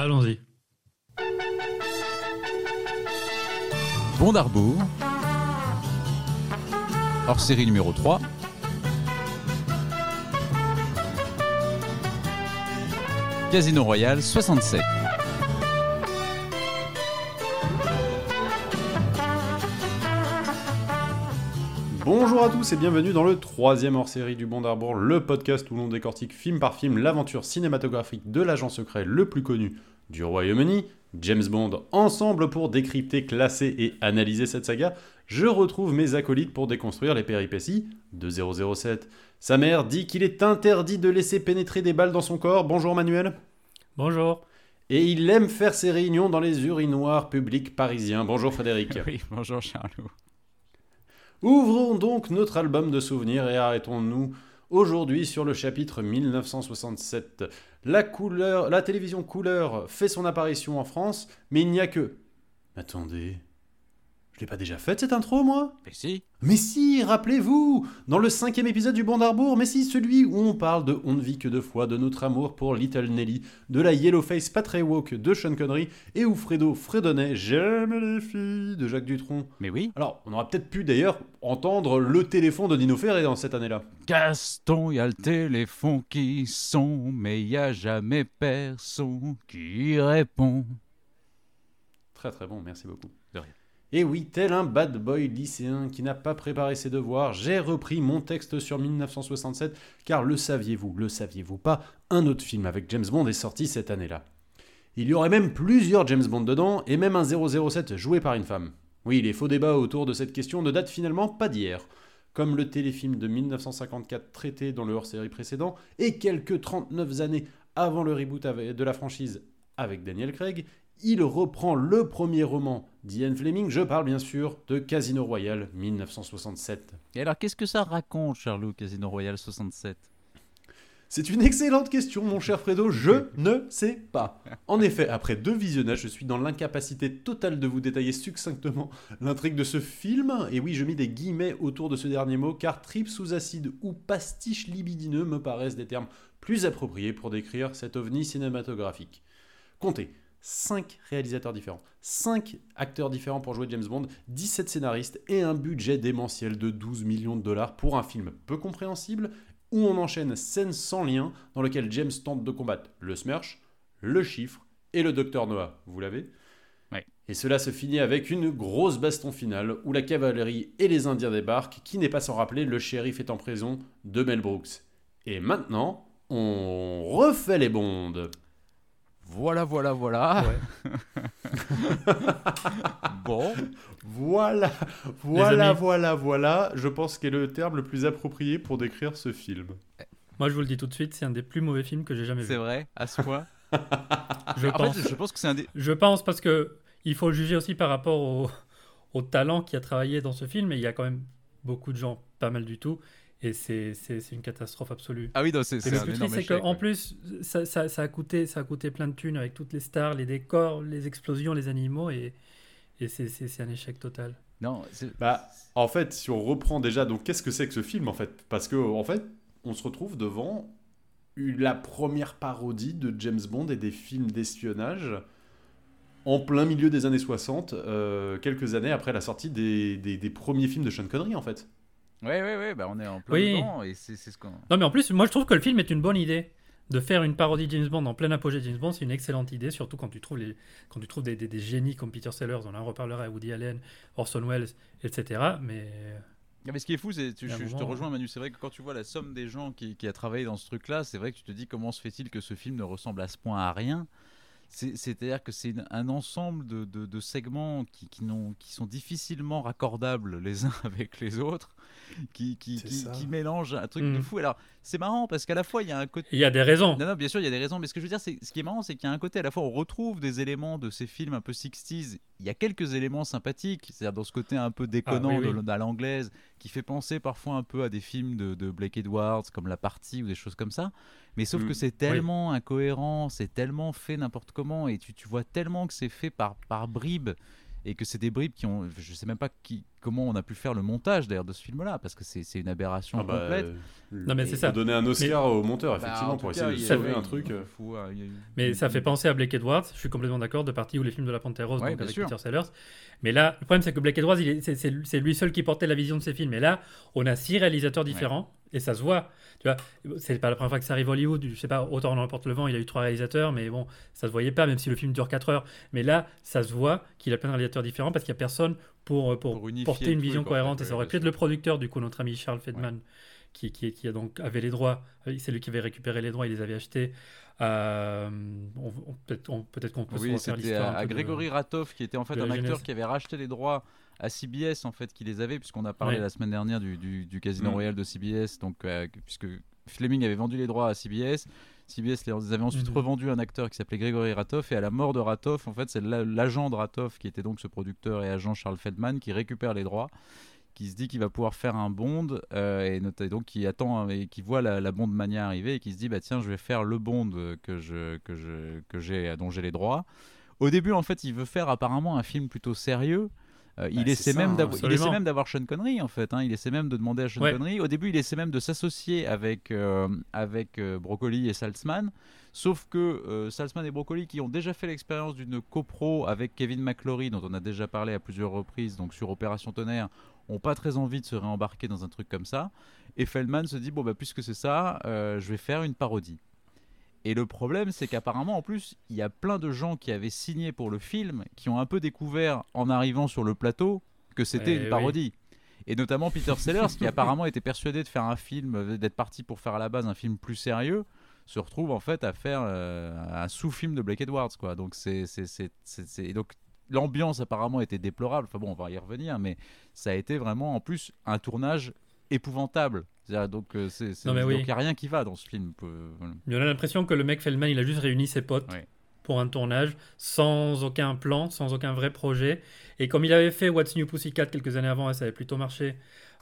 Allons-y. Bon d'Arbour. Hors série numéro 3. Casino Royal 67. Bonjour à tous et bienvenue dans le troisième hors-série du Bon d'Arbour, le podcast où l'on décortique film par film l'aventure cinématographique de l'agent secret le plus connu du Royaume-Uni, James Bond. Ensemble pour décrypter, classer et analyser cette saga, je retrouve mes acolytes pour déconstruire les péripéties de 007. Sa mère dit qu'il est interdit de laisser pénétrer des balles dans son corps. Bonjour Manuel. Bonjour. Et il aime faire ses réunions dans les urinoirs publics parisiens. Bonjour Frédéric. Oui, bonjour Charlot. Ouvrons donc notre album de souvenirs et arrêtons-nous aujourd'hui sur le chapitre 1967. La, couleur, la télévision couleur fait son apparition en France, mais il n'y a que... Attendez, je l'ai pas déjà faite cette intro, moi? Mais si. Mais si, rappelez-vous Dans le cinquième épisode du Bon d'Arbour, mais si, celui où on parle de On ne vit que deux fois, de notre amour pour Little Nelly, de la Yellowface pas très woke de Sean Connery, et où Fredo fredonnait J'aime les filles de Jacques Dutronc. Mais oui. Alors, on aurait peut-être pu d'ailleurs entendre le téléphone de Dino Ferré dans cette année-là. Gaston, y a le téléphone qui sonne, mais y a jamais personne qui répond. Très très bon, merci beaucoup. Et oui, tel un bad boy lycéen qui n'a pas préparé ses devoirs, j'ai repris mon texte sur 1967, car le saviez-vous, le saviez-vous pas, un autre film avec James Bond est sorti cette année-là. Il y aurait même plusieurs James Bond dedans, et même un 007 joué par une femme. Oui, les faux débats autour de cette question ne datent finalement pas d'hier. Comme le téléfilm de 1954 traité dans le hors-série précédent, et quelques 39 années avant le reboot de la franchise avec Daniel Craig, il reprend le premier roman d'Ian Fleming, je parle bien sûr de Casino Royale 1967. Et alors, qu'est-ce que ça raconte, Charlot, Casino Royal 67 C'est une excellente question, mon cher Fredo, je ne sais pas. En effet, après deux visionnages, je suis dans l'incapacité totale de vous détailler succinctement l'intrigue de ce film, et oui, je mis des guillemets autour de ce dernier mot, car trip sous acide ou pastiche libidineux me paraissent des termes plus appropriés pour décrire cet ovni cinématographique. Comptez, 5 réalisateurs différents, 5 acteurs différents pour jouer James Bond, 17 scénaristes et un budget démentiel de 12 millions de dollars pour un film peu compréhensible où on enchaîne scènes sans lien dans lequel James tente de combattre le Smirch, le Chiffre et le Docteur Noah. Vous l'avez Ouais. Et cela se finit avec une grosse baston finale où la cavalerie et les Indiens débarquent, qui n'est pas sans rappeler le shérif est en prison de Mel Brooks. Et maintenant, on refait les bondes. Voilà, voilà, voilà. bon. Voilà, voilà, voilà, voilà. Je pense qu'est le terme le plus approprié pour décrire ce film. Moi, je vous le dis tout de suite, c'est un des plus mauvais films que j'ai jamais C'est vu. vrai, à ce point. Je en pense. fait, je pense que c'est un des. Je pense parce que il faut le juger aussi par rapport au, au talent qui a travaillé dans ce film. Et il y a quand même beaucoup de gens, pas mal du tout. Et c'est une catastrophe absolue. Ah oui, c'est le un plus énorme triste, c'est qu'en ouais. plus, ça, ça- ça a coûté, ça a coûté plein de thunes avec toutes les stars, les décors, les explosions, les animaux. Et, et c'est- un échec total. Non, Bah, en fait, si on reprend déjà, donc qu'est-ce que c'est que ce film en fait? Parce que en fait, on se retrouve devant la première parodie de James Bond et des films d'espionnage en plein milieu des années 60, euh, quelques années après la sortie des, des- des premiers films de Sean Connery en fait. Ouais, ouais, ouais, bah on est en plein Oui. dedans et c'est c'est ce qu'on. Non, mais en plus, moi, je trouve que le film est une bonne idée. De faire une parodie de James Bond en plein apogée de James Bond, c'est une excellente idée, surtout quand tu trouves, les, quand tu trouves des, des- des génies comme Peter Sellers, on en reparlera, Woody Allen, Orson Welles, etc. Mais Ah, mais ce qui est fou, c'est, je, je te rejoins Manu, c'est vrai que quand tu vois la somme des gens qui, qui a travaillé dans ce truc-là, c'est vrai que tu te dis comment se fait-il que ce film ne ressemble à ce point à rien. C'est- C'est-à-dire que c'est une- un ensemble de, de- de segments qui, qui, n'ont- qui sont difficilement raccordables les uns avec les autres, qui, qui, C'est qui, ça. qui mélangent un truc de Mm. fou. Alors, c'est marrant parce qu'à la fois, il y a un côté. il y a des raisons. Non, non, bien sûr, il y a des raisons, mais ce que je veux dire, c'est ce qui est marrant, c'est qu'il y a un côté à la fois, on retrouve des éléments de ces films un peu 60s. Il y a quelques éléments sympathiques, c'est-à-dire dans ce côté un peu déconnant Ah, oui, oui. de- à l'anglaise, qui fait penser parfois un peu à des films de, de Blake Edwards, comme La Partie ou des choses comme ça. Mais sauf Mm. que c'est tellement incohérent, c'est tellement fait n'importe comment, et tu, tu vois tellement que c'est fait par, par bribes. Et que c'est des bribes qui ont, je sais même pas qui, comment on a pu faire le montage d'ailleurs de ce film-là, parce que c'est c'est une aberration Ah bah, complète. euh, Non, mais c'est ça. donner un Oscar au monteur, Bah, effectivement, en pour essayer cas, de y sauver un fait- truc. euh, y a Mais ça fait penser à Blake Edwards, je suis complètement d'accord, de partie où les films de la Panthère Rose, Ouais, donc avec sûr. Peter Sellers. Mais là, le problème, c'est que Blake Edwards, c'est- lui seul qui portait la vision de ces films. Et là, on a six réalisateurs différents, et ça se voit. Tu vois, c'est pas la première fois que ça arrive à Hollywood. Je sais pas, autant dans Porte le vent, il a eu trois réalisateurs, mais bon, ça se voyait pas, même si le film dure 4 heures. Mais là, ça se voit qu'il a plein de réalisateurs différents parce qu'il y a personne pour, pour, Pour unifier porter une vision cohérente. et ça aurait pu être le producteur, du coup, notre ami Charles Fedman, qui, qui, qui a donc avait les droits. C'est lui qui avait récupéré les droits, il les avait achetés. Euh, on- on- peut-être on- peut-être qu'on peut se Oui, c'était l'histoire. à, peu de- Grégory Ratov, qui était en fait un acteur qui avait racheté les droits à CBS, en fait, qui les avait, puisqu'on a parlé Ouais. la semaine dernière du, du- du Casino Mm. Royale de CBS, donc, euh, puisque Fleming avait vendu les droits à CBS. CBS les avait ensuite Mhm. revendu à un acteur qui s'appelait Grégory Ratov et à la mort de Ratov, en fait, c'est la- l'agent de Ratov qui était donc ce producteur et agent Charles Feldman qui récupère les droits, qui se dit qu'il va pouvoir faire un Bond euh, et, donc qui attend et qui voit la, la Bond mania arriver et qui se dit bah tiens je vais faire le Bond que je que je que j'ai dont j'ai les droits. Au début en fait il veut faire apparemment un film plutôt sérieux. Euh, il, Bah, essaie c'est ça, même hein, d'avoir- il essaie même d'avoir Sean Connery en fait. hein. Il essaie même de demander à Sean Ouais. Connery. Au début, il essaie même de s'associer avec, euh, avec euh, Broccoli et Saltzman. Sauf que euh, Saltzman et Broccoli, qui ont déjà fait l'expérience d'une copro avec Kevin McClory, dont on a déjà parlé à plusieurs reprises, donc sur Opération Tonnerre, ont pas très envie de se réembarquer dans un truc comme ça. Et Feldman se dit bon bah puisque c'est ça, je vais faire une parodie. Et le problème, c'est qu'apparemment, en plus, il y a plein de gens qui avaient signé pour le film, qui ont un peu découvert en arrivant sur le plateau que c'était Eh une oui. parodie. Et notamment Peter Sellers, qui apparemment était persuadé de faire un film, euh, d'être parti pour faire à la base un film plus sérieux, se retrouve en fait à faire euh, un sous-film de Blake Edwards, quoi. C'est, donc l'ambiance apparemment était déplorable. Enfin bon, on va y revenir, mais ça a été vraiment en plus un tournage épouvantable. Donc euh, c'est, c'est- donc, oui. il n'y a rien qui va dans ce film. on a l'impression que le mec Feldman, il a juste réuni ses potes pour un tournage sans aucun plan, sans aucun vrai projet. Et comme il avait fait What's New Pussycat quelques années avant, et ça avait plutôt marché,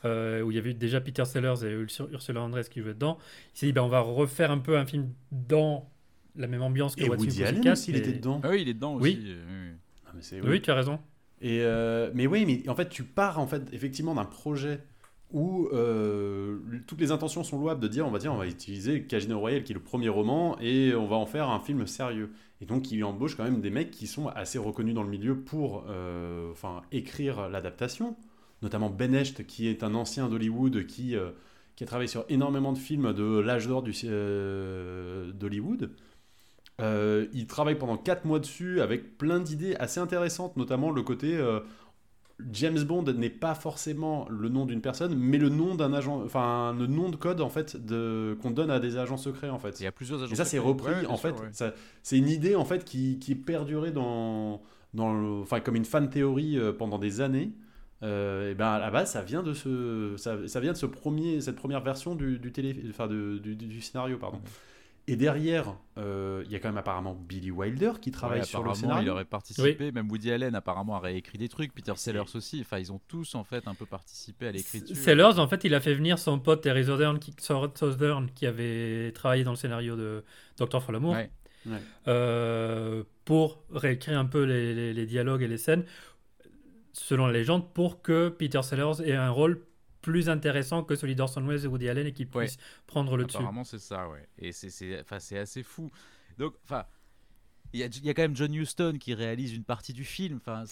euh, où il y avait déjà Peter Sellers et Ursula Ursula Andress qui jouaient dedans, il s'est dit ben, on va refaire un peu un film dans la même ambiance que Et What's Woody New Allen Pussycat. aussi, il était dedans. Ah oui, il est dedans Oui. aussi. euh. Ah, mais c'est- Oui, tu as raison. Et euh, mais oui, mais en fait, tu pars en fait effectivement d'un projet où euh, toutes les intentions sont louables de dire on va dire on va utiliser Casino Royale qui est le premier roman et on va en faire un film sérieux. Et donc il embauche quand même des mecs qui sont assez reconnus dans le milieu pour euh, enfin écrire l'adaptation, notamment Ben Hecht qui est un ancien d'Hollywood qui euh, qui a travaillé sur énormément de films de l'âge d'or d'Hollywood. Il travaille pendant 4 mois dessus avec plein d'idées assez intéressantes, notamment le côté James Bond n'est pas forcément le nom d'une personne, mais le nom d'un agent, enfin le nom de code en fait de qu'on donne à des agents secrets en fait. Il y a plusieurs agents Et ça c'est repris Ouais, en fait, ouais. c'est une idée en fait qui, qui est perdurée dans dans enfin comme une fan théorie euh, pendant des années. Euh, et ben à la base ça vient de ce ça, ça vient de ce premier cette première version du, du télé enfin de- du, du- du scénario pardon. Et derrière, euh, il y a quand même apparemment Billy Wilder qui travaille Ouais, sur le scénario. il aurait participé. Même Woody Allen apparemment a réécrit des trucs. Peter Sellers aussi. Enfin, ils ont tous en fait un peu participé à l'écriture. Sellers, en fait, il a fait venir son pote Terry Southern qui, Southern, qui avait travaillé dans le scénario de Doctor for l'amour. Ouais. Ouais. euh, pour réécrire un peu les, les- les dialogues et les scènes, selon la légende, pour que Peter Sellers ait un rôle plus intéressant que celui d'Orson Welles et Woody Allen et qu'il Ouais. puisse prendre le dessus. Apparemment, c'est ça, ouais. Et c'est, c'est, enfin, c'est assez fou. Donc, enfin, il y a, il y a quand même John Huston qui réalise une partie du film, enfin,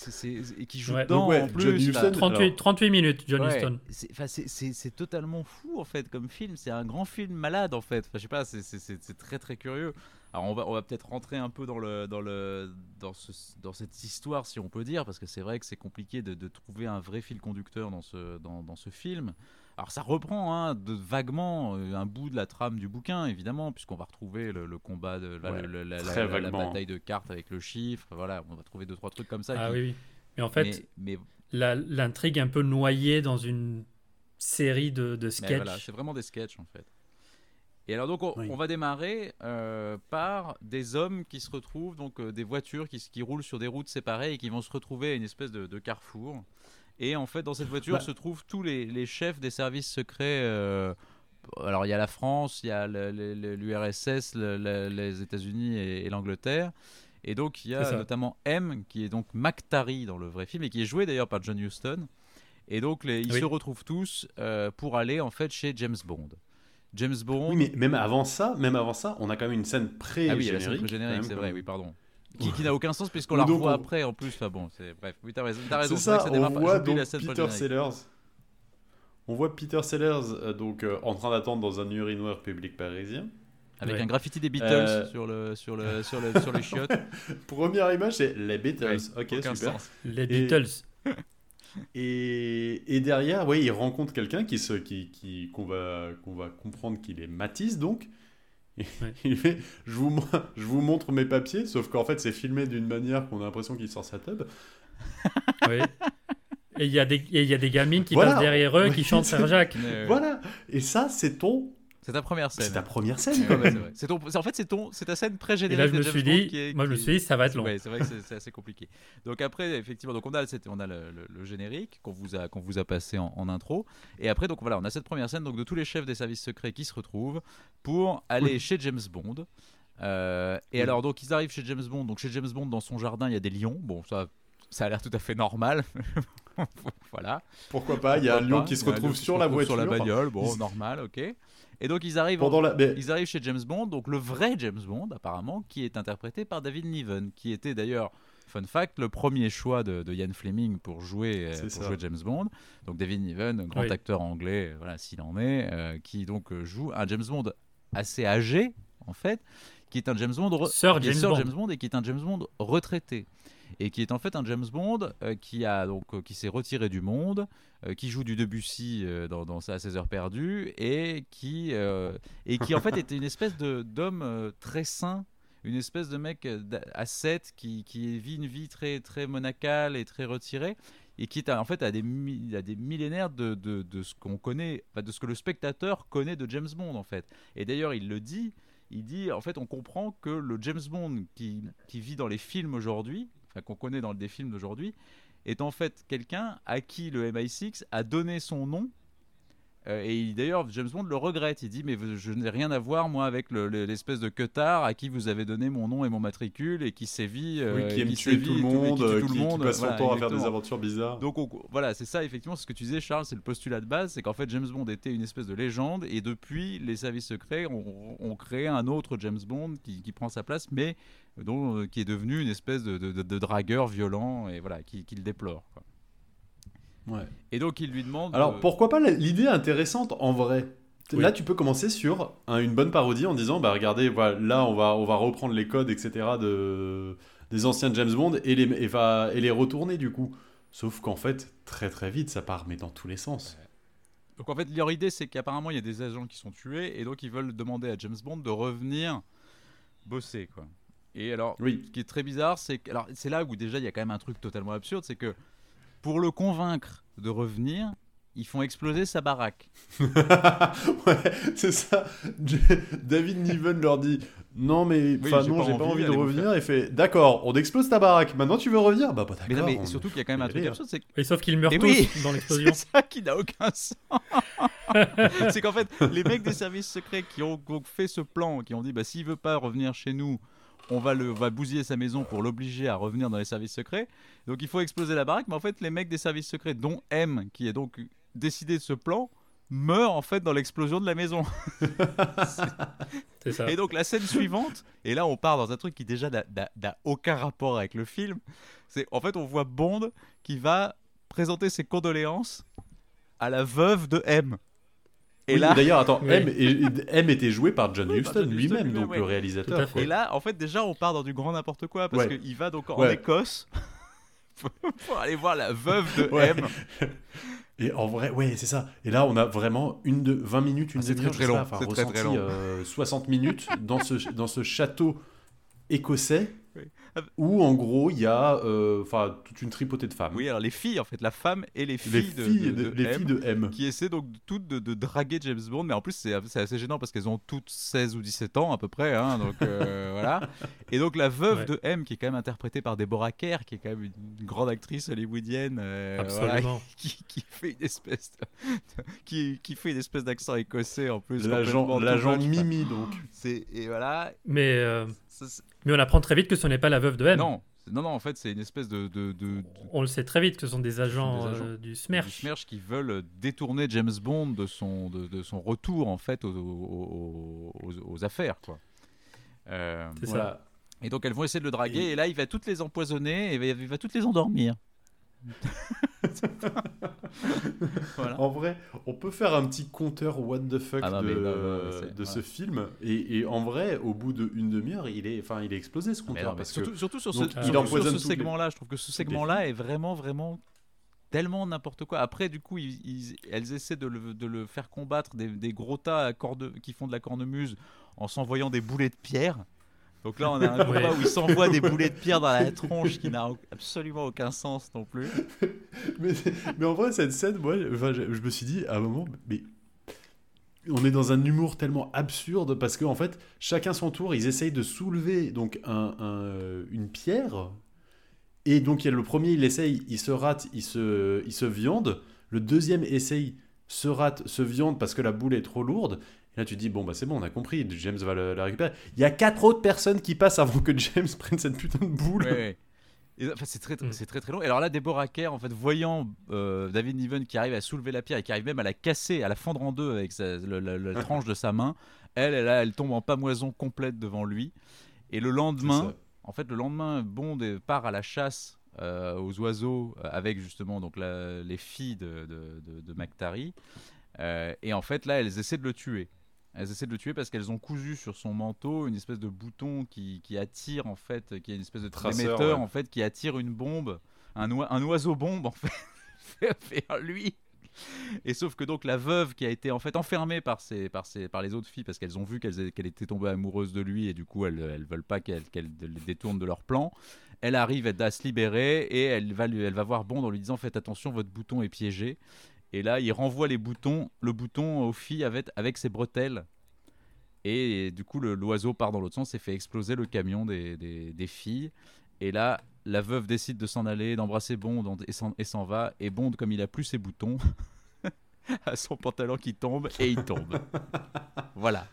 et qui joue Ouais. dedans ouais, en plus. John enfin, Huston, 38, Alors- 38 minutes, John ouais, Huston. c'est, enfin, c'est, c'est- c'est totalement fou en fait comme film. C'est un grand film malade en fait. Enfin, je sais pas, c'est, c'est- c'est- c'est très très curieux. Alors on va, on va peut-être rentrer un peu dans le dans le dans, ce, dans cette histoire si on peut dire parce que c'est vrai que c'est compliqué de, de trouver un vrai fil conducteur dans ce dans, dans ce film. Alors ça reprend hein, de, vaguement euh, un bout de la trame du bouquin évidemment puisqu'on va retrouver le, le combat de la, Ouais, le- la- la- bataille de cartes avec le chiffre. Voilà, on va trouver deux trois trucs comme ça. Ah qui- oui, oui. Mais en fait, mais, mais- l'intrigue est un peu noyée dans une série de, de mais sketchs. voilà, c'est vraiment des sketchs en fait. Et alors donc on, Oui. on va démarrer euh, par des hommes qui se retrouvent donc euh, des voitures qui, qui roulent sur des routes séparées et qui vont se retrouver à une espèce de, de carrefour. Et en fait dans cette voiture Bah. se trouvent tous les, les chefs des services secrets. euh, alors il y a la France, il y a le- le- le- l'URSS, le- le- les États-Unis et, et l'Angleterre. Et donc il y a notamment M qui est donc McTarry dans le vrai film et qui est joué d'ailleurs par John Huston. Et donc les, ils Oui. se retrouvent tous pour aller en fait chez James Bond. James Bond. Oui, mais même avant ça, même avant ça, on a quand même une scène pré ah oui, pré-générique, c'est vrai, oui, pardon. Qui, qui n'a aucun sens puisqu'on la revoit on- après en plus. Enfin bon, c'est bref. Oui, t'as raison. T'as raison. C'est ça, on voit j'oublie donc la scène Peter pré-générique. Sellers. On voit Peter Sellers euh, donc euh, en train d'attendre dans un urinoir public parisien. Avec Ouais. un graffiti des Beatles Euh, sur le sur le sur le sur les chiottes. Première image, c'est les Beatles. Ok, aucun super. sens. Les Beatles. Et, et derrière, oui, il rencontre quelqu'un qui se, qui, qui, qu'on va, qu'on va comprendre qu'il est Matisse, donc. Et Ouais. Il fait, je vous, je vous montre mes papiers, sauf qu'en fait, c'est filmé d'une manière qu'on a l'impression qu'il sort sa tub. Oui. Et il y, a des- y a des gamines qui Voilà. passent derrière eux Oui, qui chantent Frère Jacques. Euh, Voilà. Et ça, c'est ton, C'est ta première scène. c'est ta première scène, Ouais, quand ouais, même. c'est ton- en fait, c'est ton, c'est ta scène Et pré-générique. là, je me James suis Bond dit, qui est- moi, je me suis dit, ça va être long. Ouais, c'est vrai que c'est assez compliqué. Donc après, effectivement, donc on a, on a le, le- le générique qu'on vous a, qu'on vous a passé en, en intro, et après, donc voilà, on a cette première scène donc de tous les chefs des services secrets qui se retrouvent pour aller chez James Bond. Euh, et Oui. alors, donc ils arrivent chez James Bond. Donc chez James Bond, dans son jardin, il y a des lions. Bon, ça, ça a l'air tout à fait normal. voilà. Pourquoi pas Il y a un lion qui se retrouve sur la voiture. Sur la bagnole, bon, normal, ok. Et donc ils arrivent. en- Pendant la. mais- ils arrivent chez James Bond, donc le vrai James Bond apparemment, qui est interprété par David Niven, qui était d'ailleurs, fun fact, le premier choix de, de Ian Fleming pour jouer, euh, pour jouer James Bond. Donc David Niven, grand Oui. acteur anglais, euh, voilà s'il en est, euh, qui donc joue un James Bond assez âgé en fait, qui est un James Bond, re- Sir qui est James Sir Bond. James Bond et qui est un James Bond retraité. Et qui est en fait un James Bond euh, qui a donc euh, qui s'est retiré du monde, euh, qui joue du Debussy dans, dans sa 16 heures perdues et qui et qui en fait était une espèce de d'homme très sain, une espèce de mec d'a- ascète qui, qui vit une vie très très monacale et très retirée et qui est à- en fait à des, à des millénaires de, de, de ce qu'on connaît, de ce que le spectateur connaît de James Bond en fait. Et d'ailleurs il le dit, il dit en fait on comprend que le James Bond qui, qui vit dans les films aujourd'hui, qu'on connaît dans des films d'aujourd'hui, est en fait quelqu'un à qui le MI6 a donné son nom. Euh, et il- d'ailleurs, James Bond le regrette. Il dit Mais je n'ai rien à voir, moi, avec le- le- l'espèce de queutard à qui vous avez donné mon nom et mon matricule et qui sévit. euh, Oui, qui aime tuer tout le monde, qui euh, tout qui, le monde. qui passe son temps à faire des aventures bizarres. Donc on- voilà, c'est ça effectivement ce que tu disais Charles, c'est le postulat de base, c'est qu'en fait James Bond était une espèce de légende et depuis les services secrets ont, ont créé un autre James Bond qui, qui prend sa place mais dont, qui est devenu une espèce de, de- de- de dragueur violent et voilà, qui, qui le déplore. quoi. Ouais. Et donc il lui demande... Alors euh, pourquoi pas l'idée intéressante en vrai? Oui. Là, tu peux commencer sur un- une bonne parodie en disant bah regardez, voilà, là on va on va reprendre les codes etc de des anciens James Bond et les et, va- et les retourner du coup. Sauf qu'en fait très très vite ça part mais dans tous les sens. Donc en fait, leur idée, c'est qu'apparemment, il y a des agents qui sont tués, et donc ils veulent demander à James Bond de revenir bosser, quoi. Et alors, Oui. ce qui est très bizarre, c'est que, alors c'est là où déjà il y a quand même un truc totalement absurde, c'est que pour le convaincre de revenir, ils font exploser sa baraque. ouais, c'est ça. David Niven leur dit non mais Oui, enfin j'ai non pas j'ai pas envie, envie de revenir. Il fait d'accord, on explose ta baraque. Maintenant tu veux revenir? Bah, bah Mais, non, d'accord. mais on- surtout qu'il y a quand même un truc absurde, c'est que Et sauf qu'ils meurent Et tous oui, dans l'explosion. C'est ça qui n'a aucun sens. c'est qu'en fait, les mecs des services secrets qui ont donc fait ce plan, qui ont dit bah s'il veut pas revenir chez nous, on va le va bousiller sa maison pour l'obliger à revenir dans les services secrets. Donc il faut exploser la baraque, mais en fait les mecs des services secrets dont M qui est donc décidé de ce plan meurt en fait dans l'explosion de la maison. C'est ça. Et donc la scène suivante, et là on part dans un truc qui déjà n'a aucun rapport avec le film, c'est en fait on voit Bond qui va présenter ses condoléances à la veuve de M. Et Oui, là, D'ailleurs, attends, Oui. M, est- M était joué par John Oui, Huston lui-même, donc ouais. le réalisateur. et là, en fait déjà on part dans du grand n'importe quoi parce Ouais. qu'il va donc en Ouais. Écosse pour aller voir la veuve de Ouais. M. Et en vrai, ouais, c'est ça. Et là, on a vraiment une de 20 minutes, une Ah, demi-heure, très, très pas, long, enfin, c'est très, très ressenti long. euh, 60 minutes dans ce, dans ce château écossais. Où, en gros, il y a euh, enfin toute une tripotée de femmes. Oui, alors les filles en fait, la femme et les les filles, filles, de, de- de les M. filles de M. qui essaient donc toutes de, de draguer James Bond, mais en plus c'est assez gênant parce qu'elles ont toutes 16 ou 17 ans à peu près, hein, donc euh, voilà. Et donc la veuve Ouais. de M, qui est quand même interprétée par Deborah Kerr, qui est quand même une grande actrice hollywoodienne, euh, voilà, Absolument. qui, qui fait une espèce, de- qui, qui fait une espèce d'accent écossais en plus. L'agent. Mimi, donc. C'est et voilà. Mais, euh, ça, mais on apprend très vite que ce n'est pas la veuve de M. non, Non, non, en fait, c'est une espèce de, de, de- de- On le sait très vite que ce sont des agents, des agents euh, du du SMERSH. Smersh qui veulent détourner James Bond de son, de, de son retour en fait aux, aux- aux- aux affaires quoi. Euh, C'est ça. Et donc elles vont essayer de le draguer Et- et, là il va toutes les empoisonner et il va, il va toutes les endormir. voilà. En vrai, on peut faire un petit compteur what the fuck Ah non, de, non, non, ce film. Et, et en vrai, au bout d'une demi-heure, il est, enfin, il est explosé ce Mais compteur. mais parce surtout, que surtout sur ce, les- segment-là, je trouve que ce segment-là est vraiment, vraiment tellement n'importe quoi. Après, du coup, ils- ils- elles essaient de le, de le faire combattre des, des gros tas à corne- qui font de la cornemuse en s'envoyant des boulets de pierre. Donc là, on a un combat Ouais. où ils s'envoient des boulets de pierre dans la tronche qui n'a absolument aucun sens non plus. mais, mais en vrai, cette scène, moi, enfin, je, je me suis dit à un moment, mais on est dans un humour tellement absurde parce qu'en en fait, chacun son tour, ils essayent de soulever donc un, un- une pierre. Et donc, il y a le premier, il essaye, il se rate, il se, il se viande. Le deuxième essaye, se rate, se viande parce que la boule est trop lourde. Là, tu te dis, bon, bah c'est bon, on a compris, James va le- la récupérer. Il y a quatre autres personnes qui passent avant que James prenne cette putain de boule. Ouais, ouais. Et, enfin, c'est très, Mm. c'est très très long. Et alors là, Deborah Kerr, en fait, voyant euh, David Niven qui arrive à soulever la pierre et qui arrive même à la casser, à la fendre en deux avec sa- le- le- la tranche de sa main, elle, elle, elle tombe en pamoison complète devant lui. Et le lendemain, en fait, le lendemain, Bond part à la chasse euh, aux oiseaux euh, avec justement donc la- les filles de, de, de, de McTarry. Euh, et en fait, là, elles essaient de le tuer. Elles essaient de le tuer parce qu'elles ont cousu sur son manteau une espèce de bouton qui, qui attire en fait, qui est une espèce de Traceur, ouais. en fait, qui attire une bombe, un, oi- un oiseau bombe en fait, vers lui. Et sauf que donc la veuve qui a été en fait enfermée par, ses, par, ses, par les autres filles parce qu'elles ont vu qu'elle était tombée amoureuse de lui et du coup elles, elles veulent pas qu'elle qu'elle les détourne de leur plan. Elle arrive à se libérer et elle va, lui, elle va voir Bond en lui disant faites attention votre bouton est piégé. Et là il renvoie les boutons, le bouton aux filles avec, avec ses bretelles. Et du coup l'oiseau part dans l'autre sens et fait exploser le camion des, des, des filles. Et là la veuve décide de s'en aller, d'embrasser Bond et s'en- et s'en va. Et Bond comme il a plus ses boutons a son pantalon qui tombe et il tombe. voilà.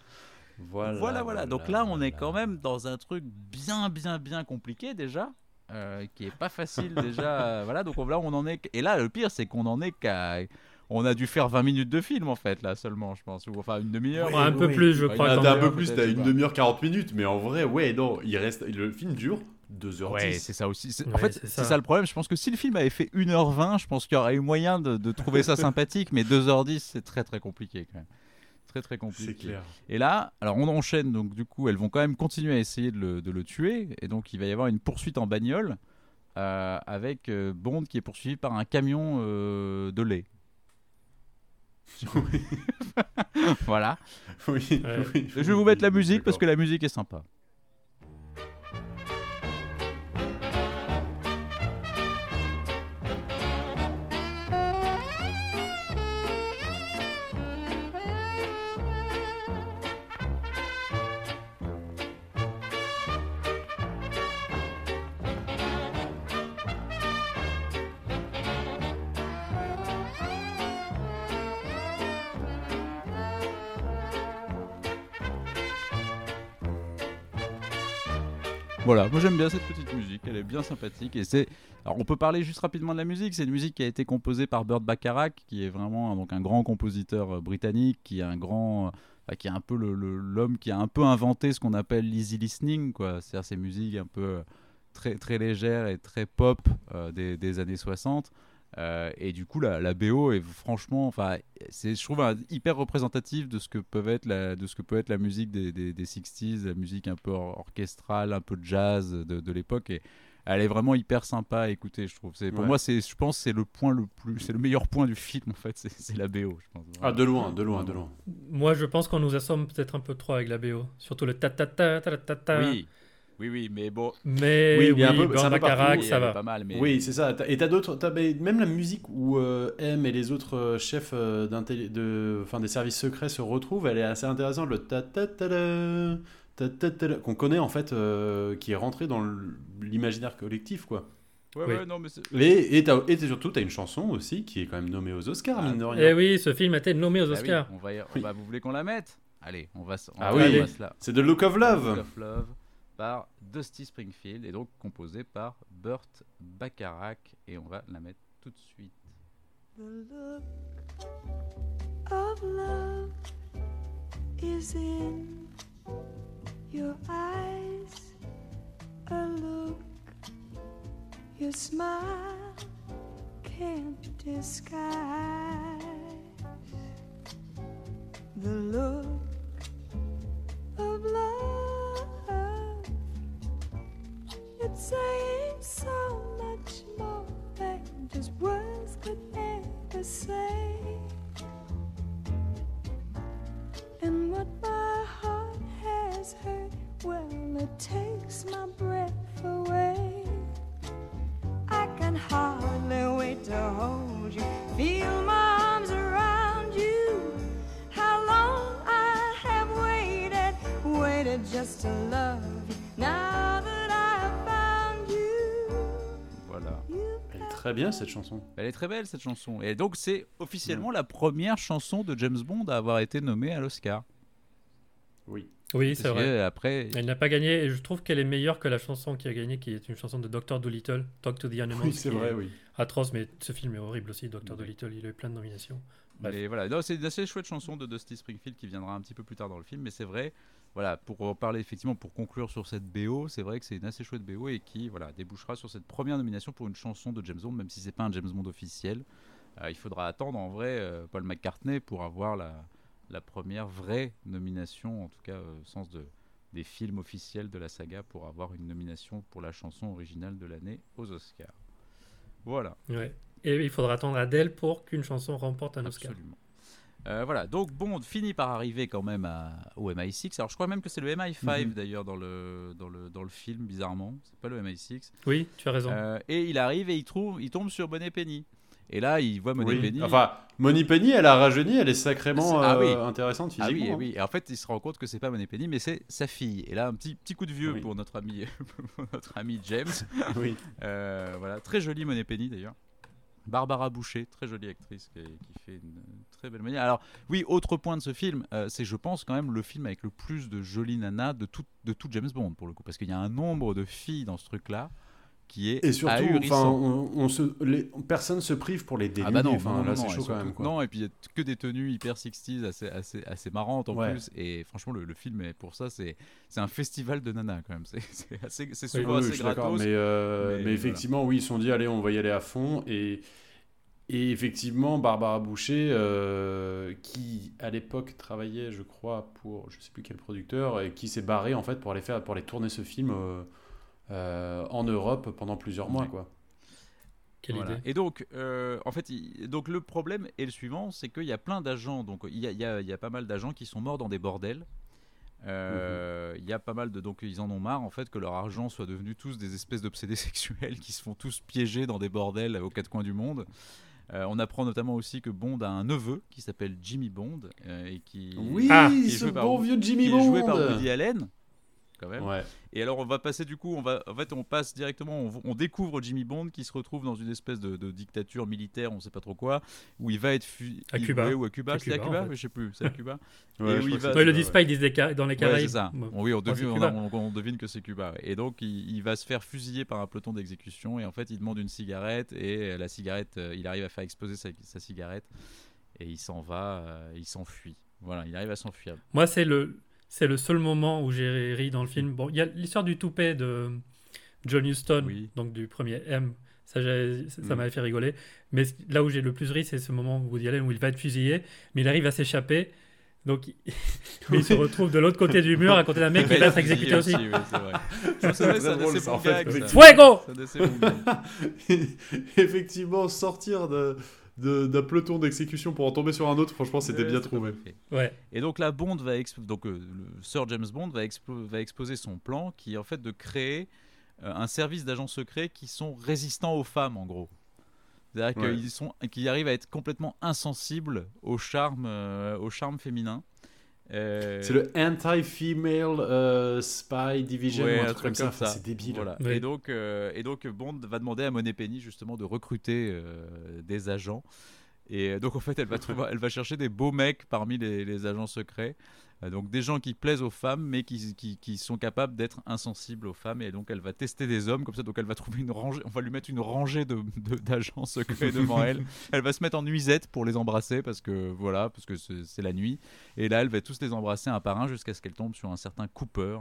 Voilà, Voilà, voilà. Donc là, on est quand même dans un truc bien, bien, bien compliqué déjà. Euh, qui est pas facile déjà. voilà, donc on- là, on en est. Et là, le pire, c'est qu'on en est qu'à. On a dû faire 20 minutes de film en fait, là seulement, je pense. Ou enfin, une demi-heure. Ouais, un peu oui. plus, je crois. Ah, un même. peu plus, t'as une demi-heure 40 minutes, mais en vrai, ouais, non, il reste, le film dure 2h10. Ouais, c'est ça aussi. En Ouais, fait, c'est c'est ça. ça. le problème. Je pense que si le film avait fait 1h20, je pense qu'il y aurait eu moyen de, de trouver ça sympathique, mais 2h10, c'est très très compliqué quand même. Très très compliqué. c'est clair. Et là, alors on enchaîne, donc du coup, elles vont quand même continuer à essayer de le, de le tuer, et donc il va y avoir une poursuite en bagnole euh, avec euh, Bond qui est poursuivi par un camion euh, de lait. voilà. Oui, Ouais. oui, Je vais vous mettre la musique parce que la musique est sympa. Voilà, moi j'aime bien cette petite musique, elle est bien sympathique et c'est. Alors on peut parler juste rapidement de la musique. C'est une musique qui a été composée par Burt Bacharach, qui est vraiment donc un grand compositeur euh, britannique, qui est un grand, euh, enfin, qui est un peu l'homme qui a un peu inventé ce qu'on appelle l'easy listening, quoi. C'est-à-dire ces musiques un peu euh, très très légères et très pop des, des années 60. Euh, et du coup, la, la BO est franchement, enfin, c'est, je trouve, un- hyper représentatif de ce que peut être la, de ce que peut être la musique des, des, des 60s, la musique un peu or- orchestrale, un peu jazz de, de l'époque. Et elle est vraiment hyper sympa à écouter, je trouve. C'est, pour Ouais. moi, c'est, je pense, que c'est le point le plus, c'est le meilleur point du film en fait. C'est, c'est la BO, je pense. Ah, de loin, de loin, de loin. Moi, je pense qu'on nous assomme peut-être un peu trop avec la BO. Surtout le ta-ta-ta, ta-ta-ta. Oui, oui, oui, mais bon. Mais oui, oui un peu, ça, Bacharach, ça va. Pas mal, mais... Oui, c'est ça. Et t'as d'autres, même la musique où euh, M et les autres euh, chefs euh, de, enfin, des services secrets se retrouvent, elle est assez intéressante. Le ta ta ta qu'on connaît en fait, euh, qui est rentré dans l'imaginaire collectif, quoi. Ouais, oui. ouais, non, mais et, et, et surtout, tu as une chanson aussi qui est quand même nommée aux Oscars, ah, mine de rien. Eh oui, ce film a été nommé aux Oscars. Ah oui, on va, y, on va oui. vous voulez qu'on la mette? Allez, on va, on ah va, oui. C'est de Look of Love. Look of Love par Dusty Springfield et donc composée par Burt Bacharach et on va la mettre tout de suite. The look of love is in your eyes. A look your smile can't disguise. The look of love. Saying so much more than just words could ever say. And what my heart has heard, well, it takes my breath away. I can hardly wait to hold you, feel my arms around you. How long I have waited, waited just to love très bien cette chanson. Elle est très belle cette chanson et donc c'est officiellement la première chanson de James Bond à avoir été nommée à l'Oscar. Oui. Oui, c'est vrai. Après, Elle n'a pas gagné et je trouve qu'elle est meilleure que la chanson qui a gagné, qui est une chanson de Dr. Dolittle, Talk to the Animals. Oui, c'est vrai, oui. Atroce, mais ce film est horrible aussi, Dr. Dolittle. Il a eu plein de nominations. Bref. Mais voilà, c'est une assez chouette chanson de Dusty Springfield qui viendra un petit peu plus tard dans le film, mais c'est vrai, voilà, pour parler effectivement, pour conclure sur cette BO, c'est vrai que c'est une assez chouette BO et qui, voilà, débouchera sur cette première nomination pour une chanson de James Bond, même si c'est pas un James Bond officiel. Euh, il faudra attendre en vrai euh, Paul McCartney pour avoir la, la première vraie nomination, en tout cas euh, au sens de des films officiels de la saga, pour avoir une nomination pour la chanson originale de l'année aux Oscars. Voilà. Ouais. Et il faudra attendre Adele pour qu'une chanson remporte un Oscar. Absolument. Euh, voilà, donc Bond finit par arriver quand même à- au MI6. Alors je crois même que c'est le MI5 Mhm. d'ailleurs dans le, dans, le, dans le film, bizarrement. C'est pas le MI6. Oui, tu as raison. Euh, et il arrive et il, trouve, il tombe sur Bonnet Penny. Et là, il voit Bonnet Oui. Penny. Enfin, Moni Penny, elle a rajeuni, elle est sacrément Ah oui. euh, intéressante ah oui, et hein. oui. Et en fait, il se rend compte que c'est pas Bonnet Penny, mais c'est sa fille. Et là, un petit, petit coup de vieux Oui. pour notre ami, pour notre ami James. Oui. Euh, voilà, très jolie Monet Penny d'ailleurs. Barbara Boucher, très jolie actrice qui, fait une très belle manière. Alors oui, autre point de ce film, euh, c'est je pense quand même le film avec le plus de jolies nanas de tout, de tout James Bond pour le coup, parce qu'il y a un nombre de filles dans ce truc-là qui est Et surtout, enfin, on, on se, les, personne se prive pour les dénuder. Ah bah non, enfin, non, non, là c'est et chaud quand même. Quoi. Non, et puis il y a que des tenues hyper 60s assez, assez, assez marrantes en Ouais. plus. Et franchement, le, le film, est, pour ça, c'est c'est un festival de nanas quand même. C'est assez- c'est Oui, souvent Oui, assez d'accord, gratos. mais, euh, mais mais, voilà. effectivement, oui, ils se sont dit, allez, on va y aller à fond. Et, et effectivement, Barbara Boucher, euh, qui à l'époque travaillait, je crois, pour je sais plus quel producteur, et qui s'est barré en fait pour aller faire, pour aller tourner ce film euh, en Europe pendant plusieurs mois, Ouais. quoi. Quelle Voilà. idée. Et donc, euh, en fait, il- donc le problème est le suivant, c'est qu'il y a plein d'agents, donc il y a, il y a- il y a pas mal d'agents qui sont morts dans des bordels. Euh, Il y a pas mal de donc ils en ont marre en fait que leur argent soit devenu tous des espèces d'obsédés sexuels qui se font tous piéger dans des bordels aux quatre coins du monde. Euh, on apprend notamment aussi que Bond a un neveu qui s'appelle Jimmy Bond euh, et qui Oui, Ah. qui est ce joué par- bon vieux Jimmy qui est Bond. joué par Woody Allen quand même. Ouais. Et alors on va passer du coup, on va, en fait on passe directement, on, on découvre Jimmy Bond qui se retrouve dans une espèce de, de dictature militaire, on sait pas trop quoi, où il va être fu- À il- Cuba. ouais, ou à Cuba, C'est à Cuba, en fait. mais je sais plus, c'est à Cuba. Ouais, Et va- c'est Ouais, le disent pas, ils disent dans les Ouais, Caraïbes. c'est ça. Bon. Oui, on devine, on, Cuba. on- on devine que c'est Cuba. Et donc il, il va se faire fusiller par un peloton d'exécution et en fait il demande une cigarette et la cigarette, euh, il arrive à faire exploser sa, sa cigarette et il s'en va, euh, il s'enfuit. Voilà, il arrive à s'enfuir. Moi, c'est le, c'est le seul moment où j'ai ri dans le film. Bon, il y a l'histoire du toupet de John Huston, Oui. donc du premier M. Ça, Mm. m'avait fait rigoler. Mais là où j'ai le plus ri, c'est ce moment où Woody Allen où il va être fusillé, mais il arrive à s'échapper. Donc, il, mais il se retrouve de l'autre côté du mur, à côté d'un mec qui va être exécuté aussi. oui, c'est vrai. Drôle, ça, en fait, gag, ça. Fuego. Effectivement, sortir de, de- d'un peloton d'exécution pour en tomber sur un autre, franchement, c'était Ouais, bien trouvé. Ouais. Et donc la Bond va exp- donc euh, le Sir James Bond va, va exposer son plan qui est en fait de créer euh, un service d'agents secrets qui sont résistants aux femmes en gros. C'est-à-dire Ouais. qu'ils sont arrivent à être complètement insensibles au charme euh, au charme féminin. Euh, C'est le Anti-Female euh, Spy Division, Ouais, ou un truc comme ça. Enfin, c'est débile. Voilà. Ouais. Et, donc, euh, et donc Bond va demander à Monet Penny justement de recruter euh, des agents. Et donc en fait, elle va, trouver, elle va chercher des beaux mecs parmi les, les agents secrets. Euh, donc des gens qui plaisent aux femmes, mais qui, qui, qui sont capables d'être insensibles aux femmes. Et donc elle va tester des hommes comme ça. Donc elle va trouver une rangée, on va lui mettre une rangée de, d'agents secrets devant elle. Elle va se mettre en nuisette pour les embrasser parce que voilà, parce que c'est, la nuit. Et là, elle va tous les embrasser un par un jusqu'à ce qu'elle tombe sur un certain Cooper.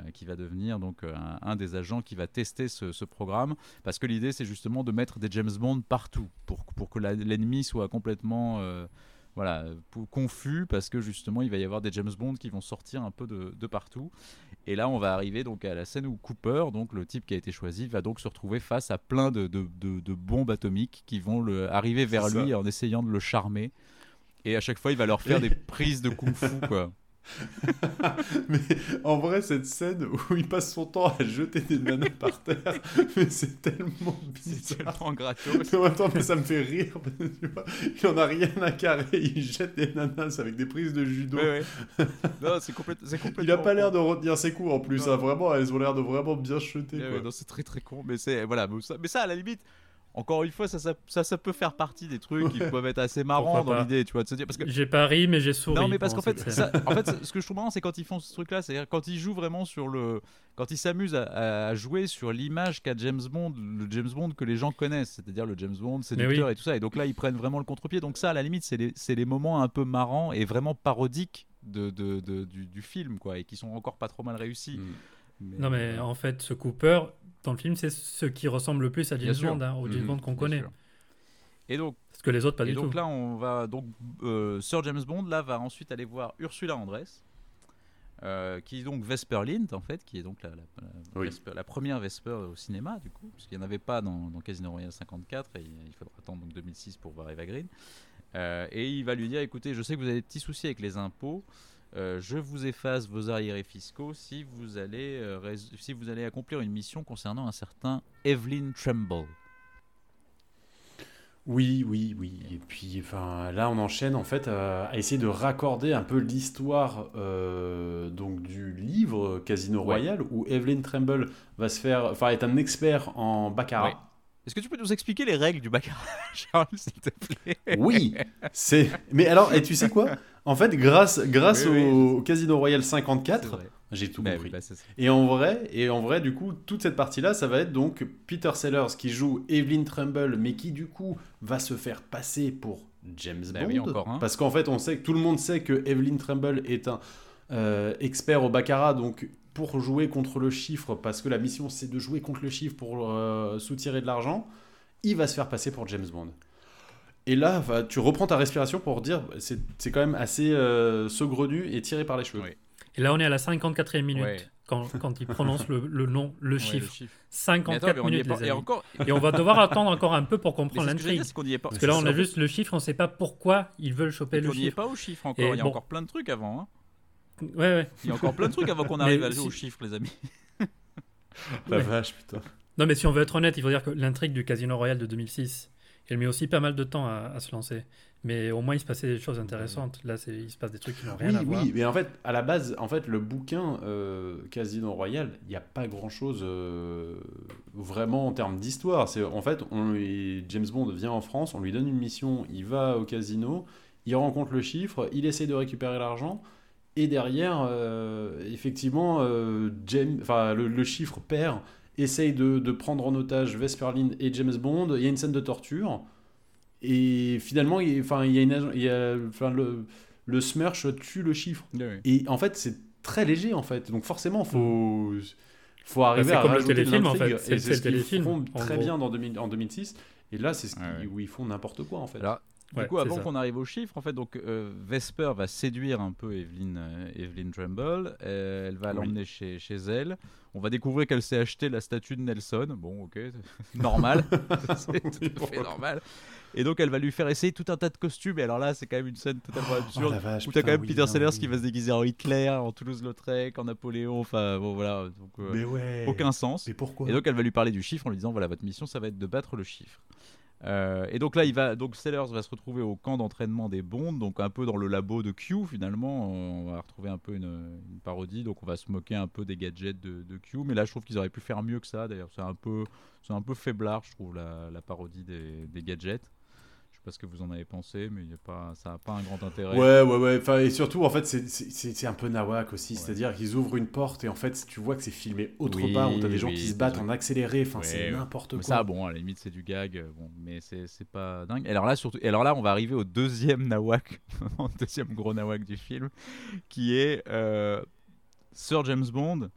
euh, qui va devenir donc euh, un, un des agents qui va tester ce, ce programme parce que l'idée c'est justement de mettre des James Bond partout pour, pour que l'ennemi soit complètement euh, voilà, confus parce que justement il va y avoir des James Bond qui vont sortir un peu de, de partout. Et là on va arriver donc à la scène où Cooper, donc le type qui a été choisi, va donc se retrouver face à plein de, de- bombes atomiques qui vont le, arriver vers lui ça. en essayant de le charmer. Et à chaque fois il va leur faire des prises de kung-fu quoi. Mais en vrai, cette scène où il passe son temps à jeter des nanas par terre, mais c'est tellement C'est bizarre. tellement gratos. Mais en même temps, mais ça me fait rire. tu vois, il en a rien à carrer. Il jette des nanas avec des prises de judo. Ouais, ouais. Non, c'est complète- c'est complètement. Il a pas l'air de retenir ses coups en plus. Hein. Vraiment, elles ont l'air de vraiment bien. Ouais, quoi. ouais, non, c'est très très con, mais c'est voilà, mais ça, mais ça à la limite. Encore une fois, ça, ça, ça, ça peut faire partie des trucs qui peuvent être assez marrants dans l'idée, tu vois, de se dire parce que J'ai pas ri, mais j'ai souri. non, mais parce qu'en fait, en fait, ce que je trouve marrant, c'est quand ils font ce truc-là, c'est-à-dire quand ils jouent vraiment sur le, quand ils s'amusent à, à jouer sur l'image qu'a James Bond, le James Bond que les gens connaissent, c'est-à-dire le James Bond séducteur oui. et tout ça. Et donc là, ils prennent vraiment le contre-pied. Donc ça, à la limite, c'est les, c'est les moments un peu marrants et vraiment parodiques de, de- de- du, du film, quoi, et qui sont encore pas trop mal réussis. Mm. Mais, Non, mais en fait, ce Cooper, dans le film, c'est ce qui ressemble le plus à James. Bond, hein, au James Mhm, Bond qu'on connaît. sûr. Et donc, Parce que les autres, pas et du donc tout. là, on va donc euh, Sir James Bond là va ensuite aller voir Ursula Andress, euh, qui est donc Vesper Lind en fait, qui est donc la, la- la- Oui. Vesper- la première Vesper au cinéma du coup, puisqu'il n'y en avait pas dans, dans Casino Royale 54 et il faudra attendre donc 2006 pour voir Eva Green. Euh, et il va lui dire écoutez, je sais que vous avez des petits soucis avec les impôts. Euh, je vous efface vos arriérés fiscaux si vous allez euh, si vous allez accomplir une mission concernant un certain Evelyn Tremble. Oui, oui, oui. Et puis, enfin, là, on enchaîne en fait à, à essayer de raccorder un peu l'histoire euh, donc du livre Casino Ouais. Royale où Evelyn Tremble va se faire, enfin, est un expert en baccarat. Ouais. Est-ce que tu peux nous expliquer les règles du baccarat, Charles, s'il te plaît? Oui, c'est. Mais alors, et tu sais quoi? En fait, grâce, grâce Oui, oui, au Casino Royale C'est 54, vrai. j'ai tout Bah compris. bah, ça. Et en vrai, et en vrai, du coup, toute cette partie-là, ça va être donc Peter Sellers qui joue Evelyn Tremble, mais qui du coup va se faire passer pour James Bah Bond. oui, encore. Parce qu'en fait, on sait que tout le monde sait que Evelyn Tremble est un euh, expert au baccarat, donc pour jouer contre le chiffre, parce que la mission c'est de jouer contre le chiffre pour euh, soutirer de l'argent, il va se faire passer pour James Bond. Et là, tu reprends ta respiration pour dire, c'est c'est quand même assez euh, saugrenu et tiré par les cheveux. Oui. Et là, on est à la 54e minute. Ouais. Quand, quand il prononce le, le nom, le Ouais, chiffre. 54 attends, on y est minutes, pas- les et encore. Et on va devoir attendre encore un peu pour comprendre l'intrigue. Parce que là, on a juste le chiffre, on ne sait pas pourquoi ils veulent choper le on n'y est chiffre. pas au chiffre encore. Et Il y a bon. encore plein de trucs avant. hein. Ouais, ouais. Il y a encore plein de trucs avant qu'on Mais arrive à si- jouer au chiffre, les amis. La Ouais. vache, putain. Non, mais si on veut être honnête, il faut dire que l'intrigue du Casino Royale de 2006, elle met aussi pas mal de temps à, à se lancer. Mais au moins, il se passait des choses intéressantes. Là, il se passe des trucs qui n'ont rien Oui, à voir. oui, mais en fait, à la base, en fait, le bouquin euh, Casino Royale, il n'y a pas grand-chose euh, vraiment en termes d'histoire. C'est en fait, on, James Bond vient en France, on lui donne une mission, il va au casino, il rencontre le chiffre, il essaie de récupérer l'argent, et derrière, euh, effectivement, euh, James, enfin, le, le chiffre perd, essaye de, de prendre en otage Vesperlin et James Bond. Il y a une scène de torture. Et finalement, il, enfin, il y a une, il y a, enfin, le, le tue le chiffre. Et en fait, c'est très léger en fait. Donc forcément, faut faut arriver c'est à comme le rajouter de téléfilm, en fait. C'est- le ce qu'ils font très gros. bien dans 2000 en 2006. Et là, c'est ce ouais. où ils font n'importe quoi en fait. Du coup, avant qu'on arrive aux chiffres, en fait, donc euh, Vesper va séduire un peu Evelyn, euh, Evelyn Tremble. Euh, elle va Oui. l'emmener chez, chez elle. On va découvrir qu'elle s'est acheté la statue de Nelson. Bon, ok, normal. c'est tout à fait normal. Et donc, elle va lui faire essayer tout un tas de costumes. Et alors là, c'est quand même une scène totalement Oh absurde. la vache, où t'as quand même oui, Peter Sellers oui. qui va se déguiser en Hitler, en Toulouse-Lautrec, en Napoléon. Enfin, bon, voilà. Donc, euh, Mais ouais. aucun sens. Mais pourquoi? Et donc elle va lui parler du chiffre en lui disant voilà votre mission ça va être de battre le chiffre. Euh, et donc là il va donc Sellers va se retrouver au camp d'entraînement des Bonds donc un peu dans le labo de Q finalement. On va retrouver un peu une, parodie donc on va se moquer un peu des gadgets de, Q. Mais là je trouve qu'ils auraient pu faire mieux que ça. D'ailleurs c'est un peu c'est un peu faiblard je trouve la, parodie des, gadgets pas ce que vous en avez pensé, mais y a pas, ça n'a pas un grand intérêt. Ouais, ouais, ouais. Enfin, et surtout, en fait, c'est- un peu nawak aussi. Ouais. C'est-à-dire qu'ils ouvrent une porte et en fait, tu vois que c'est filmé autre Oui, part où t'as des gens qui se battent en accéléré. Enfin, Ouais, c'est ouais. n'importe Mais quoi. ça, bon, à la limite, c'est du gag, euh, bon, mais c'est pas dingue. Et alors là, surtout, et alors là, on va arriver au deuxième nawak, deuxième gros nawak du film, qui est euh, Sir James Bond,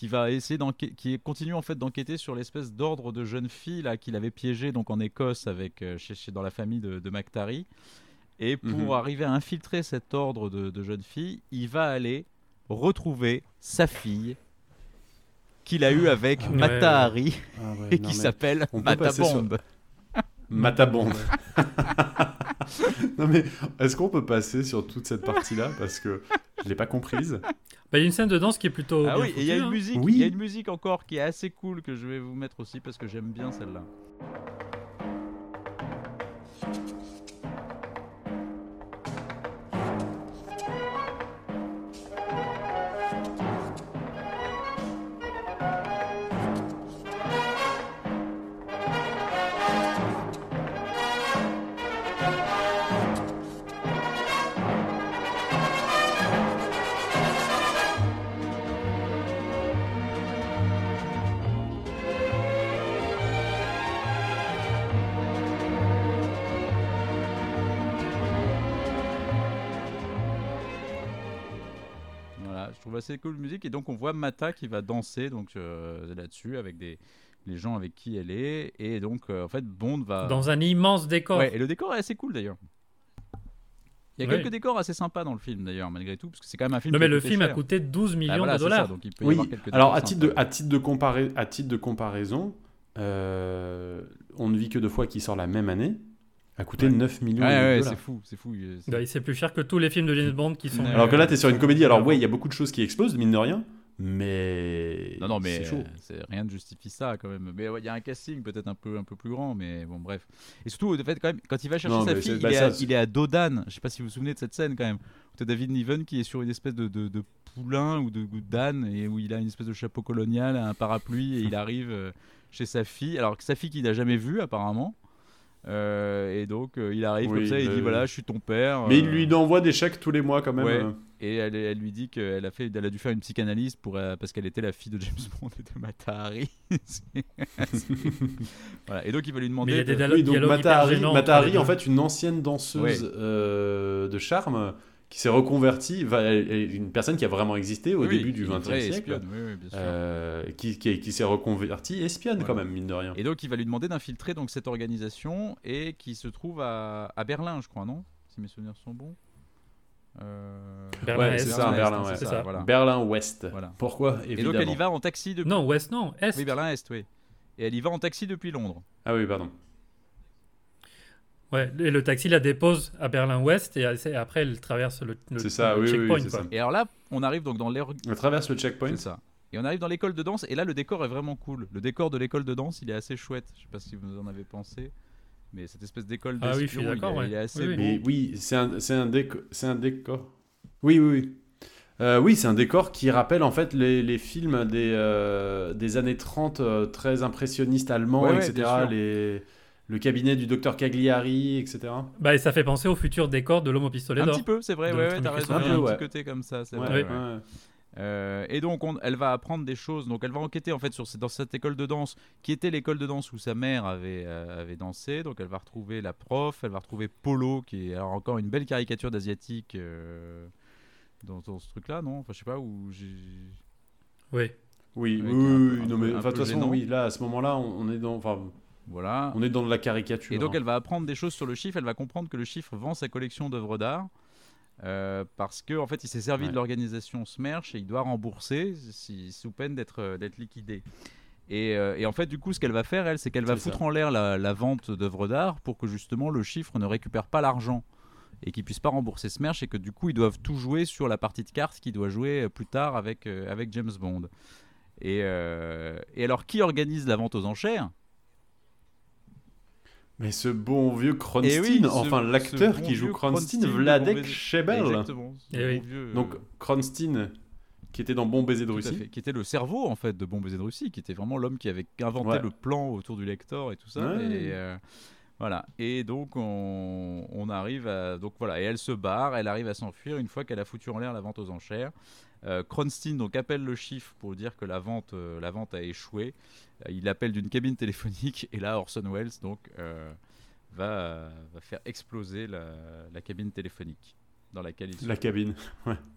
qui va essayer d'enquêter, qui continue en fait d'enquêter sur l'espèce d'ordre de jeune fille là qu'il avait piégé donc en Écosse avec euh, chez, chez- dans la famille de, de McTarry. Et pour Mhm. arriver à infiltrer cet ordre de, de jeune fille, il va aller retrouver sa fille qu'il a eu avec Ouais, Mata Hari Ah ouais, et qui s'appelle on peut Mata passer sur- Bond. Matabond. non mais est-ce qu'on peut passer sur toute cette partie-là parce que je l'ai pas comprise? Bah, il y a une scène de danse qui est plutôt. Ah bien oui, il y a une hein. musique, Oui. il y a une musique encore qui est assez cool que je vais vous mettre aussi parce que j'aime bien celle-là. Trouve assez cool la musique et donc on voit Mata qui va danser donc euh, là-dessus avec des les gens avec qui elle est et donc euh, en fait Bond va Dans un immense décor. Ouais, et le décor est assez cool d'ailleurs. Il y a quelques décors assez sympas dans le film d'ailleurs malgré tout parce que c'est quand même un film Non, mais le film a coûté 12 Bah millions voilà, de ça, dollars. donc il peut y Oui. avoir Alors à titre de à titre de compara- à titre de comparaison, euh, on ne vit que deux fois qui sort la même année a coûté Ouais. 9 millions Ouais, de ouais, dollars. c'est fou, c'est fou. c'est- Bah, c'est plus cher que tous les films de James Bond qui sont. Alors que là, tu es sur une comédie. Alors, Ouais. il y a beaucoup de choses qui explosent, mine de rien. Mais. Non, non, mais C'est chaud. c'est- rien ne justifie ça quand même. Mais ouais, il y a un casting peut-être un peu, un peu plus grand, mais bon, bref. Et surtout, de fait, quand, même, quand il va chercher Non, sa fille, c'est- il, bah, est ça, à, c'est- il est à Dodan. Je sais pas si vous vous souvenez de cette scène quand même. Où t'as David Niven qui est sur une espèce de, de, de poulain ou de, ou d'âne et où il a une espèce de chapeau colonial, un parapluie et il arrive euh, chez sa fille. Alors que sa fille qu'il n'a jamais vue apparemment. Euh, et donc euh, il arrive Oui, comme ça il dit voilà, je suis ton père. Mais il euh, lui envoie des chèques tous les mois quand même. Ouais. Et elle, elle lui dit qu'elle a, fait, elle a dû faire une psychanalyse pour, euh, parce qu'elle était la fille de James Bond et de Mata Hari. C'est- voilà. Et donc il va lui Mais demander. il y a des de- dialogues Oui, donc dialogues Mata hyper Hari, gênants Mata entre Hari, les en fait, une ancienne danseuse Ouais. euh, de charme qui s'est est une personne qui a vraiment existé au Oui, début du XXe siècle, espionne, oui, oui, bien sûr. euh, qui, qui, qui s'est reconvertie espionne quand même, mine de rien. Et donc il va lui demander d'infiltrer donc cette organisation et qui se trouve à, à Berlin, je crois, non? Si mes souvenirs sont bons. Euh, Berlin Ouais, c'est ça, Berlin, ouais. ça. Voilà. Berlin-Ouest. Voilà. Pourquoi Et donc elle y va en taxi depuis. Non, Ouest, non, Est. Oui, Berlin Est, oui. Et elle y va en taxi depuis Londres. Ah oui, pardon. Ouais, et le taxi la dépose à Berlin-Ouest et et après elle traverse le, le- C'est ça, le oui, oui, checkpoint. c'est quoi. ça. Et alors là, on arrive donc dans l'air. On traverse le checkpoint. C'est ça. Et on arrive dans l'école de danse et là le décor est vraiment cool. Le décor de l'école de danse, il est assez chouette. Je sais pas si vous en avez pensé, mais cette espèce d'école Ah oui, je suis il est- d'accord, ouais. il est assez Oui, oui. beau. Oui, c'est un, c'est un, déco- un décor. Oui, oui, oui. Euh, oui, c'est un décor qui rappelle en fait les, les films des, euh, des années 30 euh, très impressionnistes allemands, Ouais, etc. Les, le cabinet du docteur Cagliari, etc. Bah, et ça fait penser au futur décor de l'homme au pistolet Un petit peu, c'est vrai, De ouais, ouais, t'as raison. Un petit côté comme ça, c'est Ouais, vrai. ouais. ouais. ouais. Euh, et donc, on- elle va apprendre des choses. Donc, elle va enquêter en fait sur dans cette école de danse, qui était l'école de danse où sa mère avait euh, avait dansé. Donc, elle va retrouver la prof, elle va retrouver Polo, qui est alors encore une belle caricature d'asiatique euh, dans, dans ce truc-là, non? Enfin, je sais pas où j'ai. Oui. Oui, oui, un oui, peu- oui, un non, mais de toute façon, gênant. oui, là, à ce moment-là, on, on est dans, enfin, Voilà. on est dans de la caricature. Et donc, hein. elle va apprendre des choses sur le chiffre. Elle va comprendre que le chiffre vend sa collection d'œuvres d'art. euh, parce que en fait, il s'est servi Ouais. de l'organisation Smerch et il doit rembourser si, sous peine d'être euh, liquidé. Et, euh, et en fait, du coup, ce qu'elle va faire, elle, c'est qu'elle va ça. foutre en l'air la, la vente d'œuvres d'art pour que justement le chiffre ne récupère pas l'argent et qu'ils puissent pas rembourser Smerch et que du coup, ils doivent tout jouer sur la partie de cartes qu'ils doivent jouer plus tard avec, euh, avec James Bond. Et, et alors, qui organise la vente aux enchères? Mais ce bon vieux Kronstein, Eh oui, ce- enfin l'acteur qui joue Kronstein, Kronstein de Vladek Shebel. Exactement. Eh oui. bon vieux, Donc euh, Kronstein, qui était dans Bon baiser de tout à Russie. fait, qui était le cerveau en fait de Bon Baiser de Russie, qui était vraiment l'homme qui avait inventé Ouais. le plan autour du lecteur et tout ça. Ouais. Et, euh, Voilà. Et donc on, on arrive à donc voilà et elle se barre, elle arrive à s'enfuir une fois qu'elle a foutu en l'air la vente aux enchères. Euh, Kronstein donc appelle le chiffre pour dire que la vente euh, la vente a échoué. Euh, il appelle d'une cabine téléphonique et là Orson Welles donc euh, va va faire exploser la, la cabine téléphonique dans laquelle il se La cabine.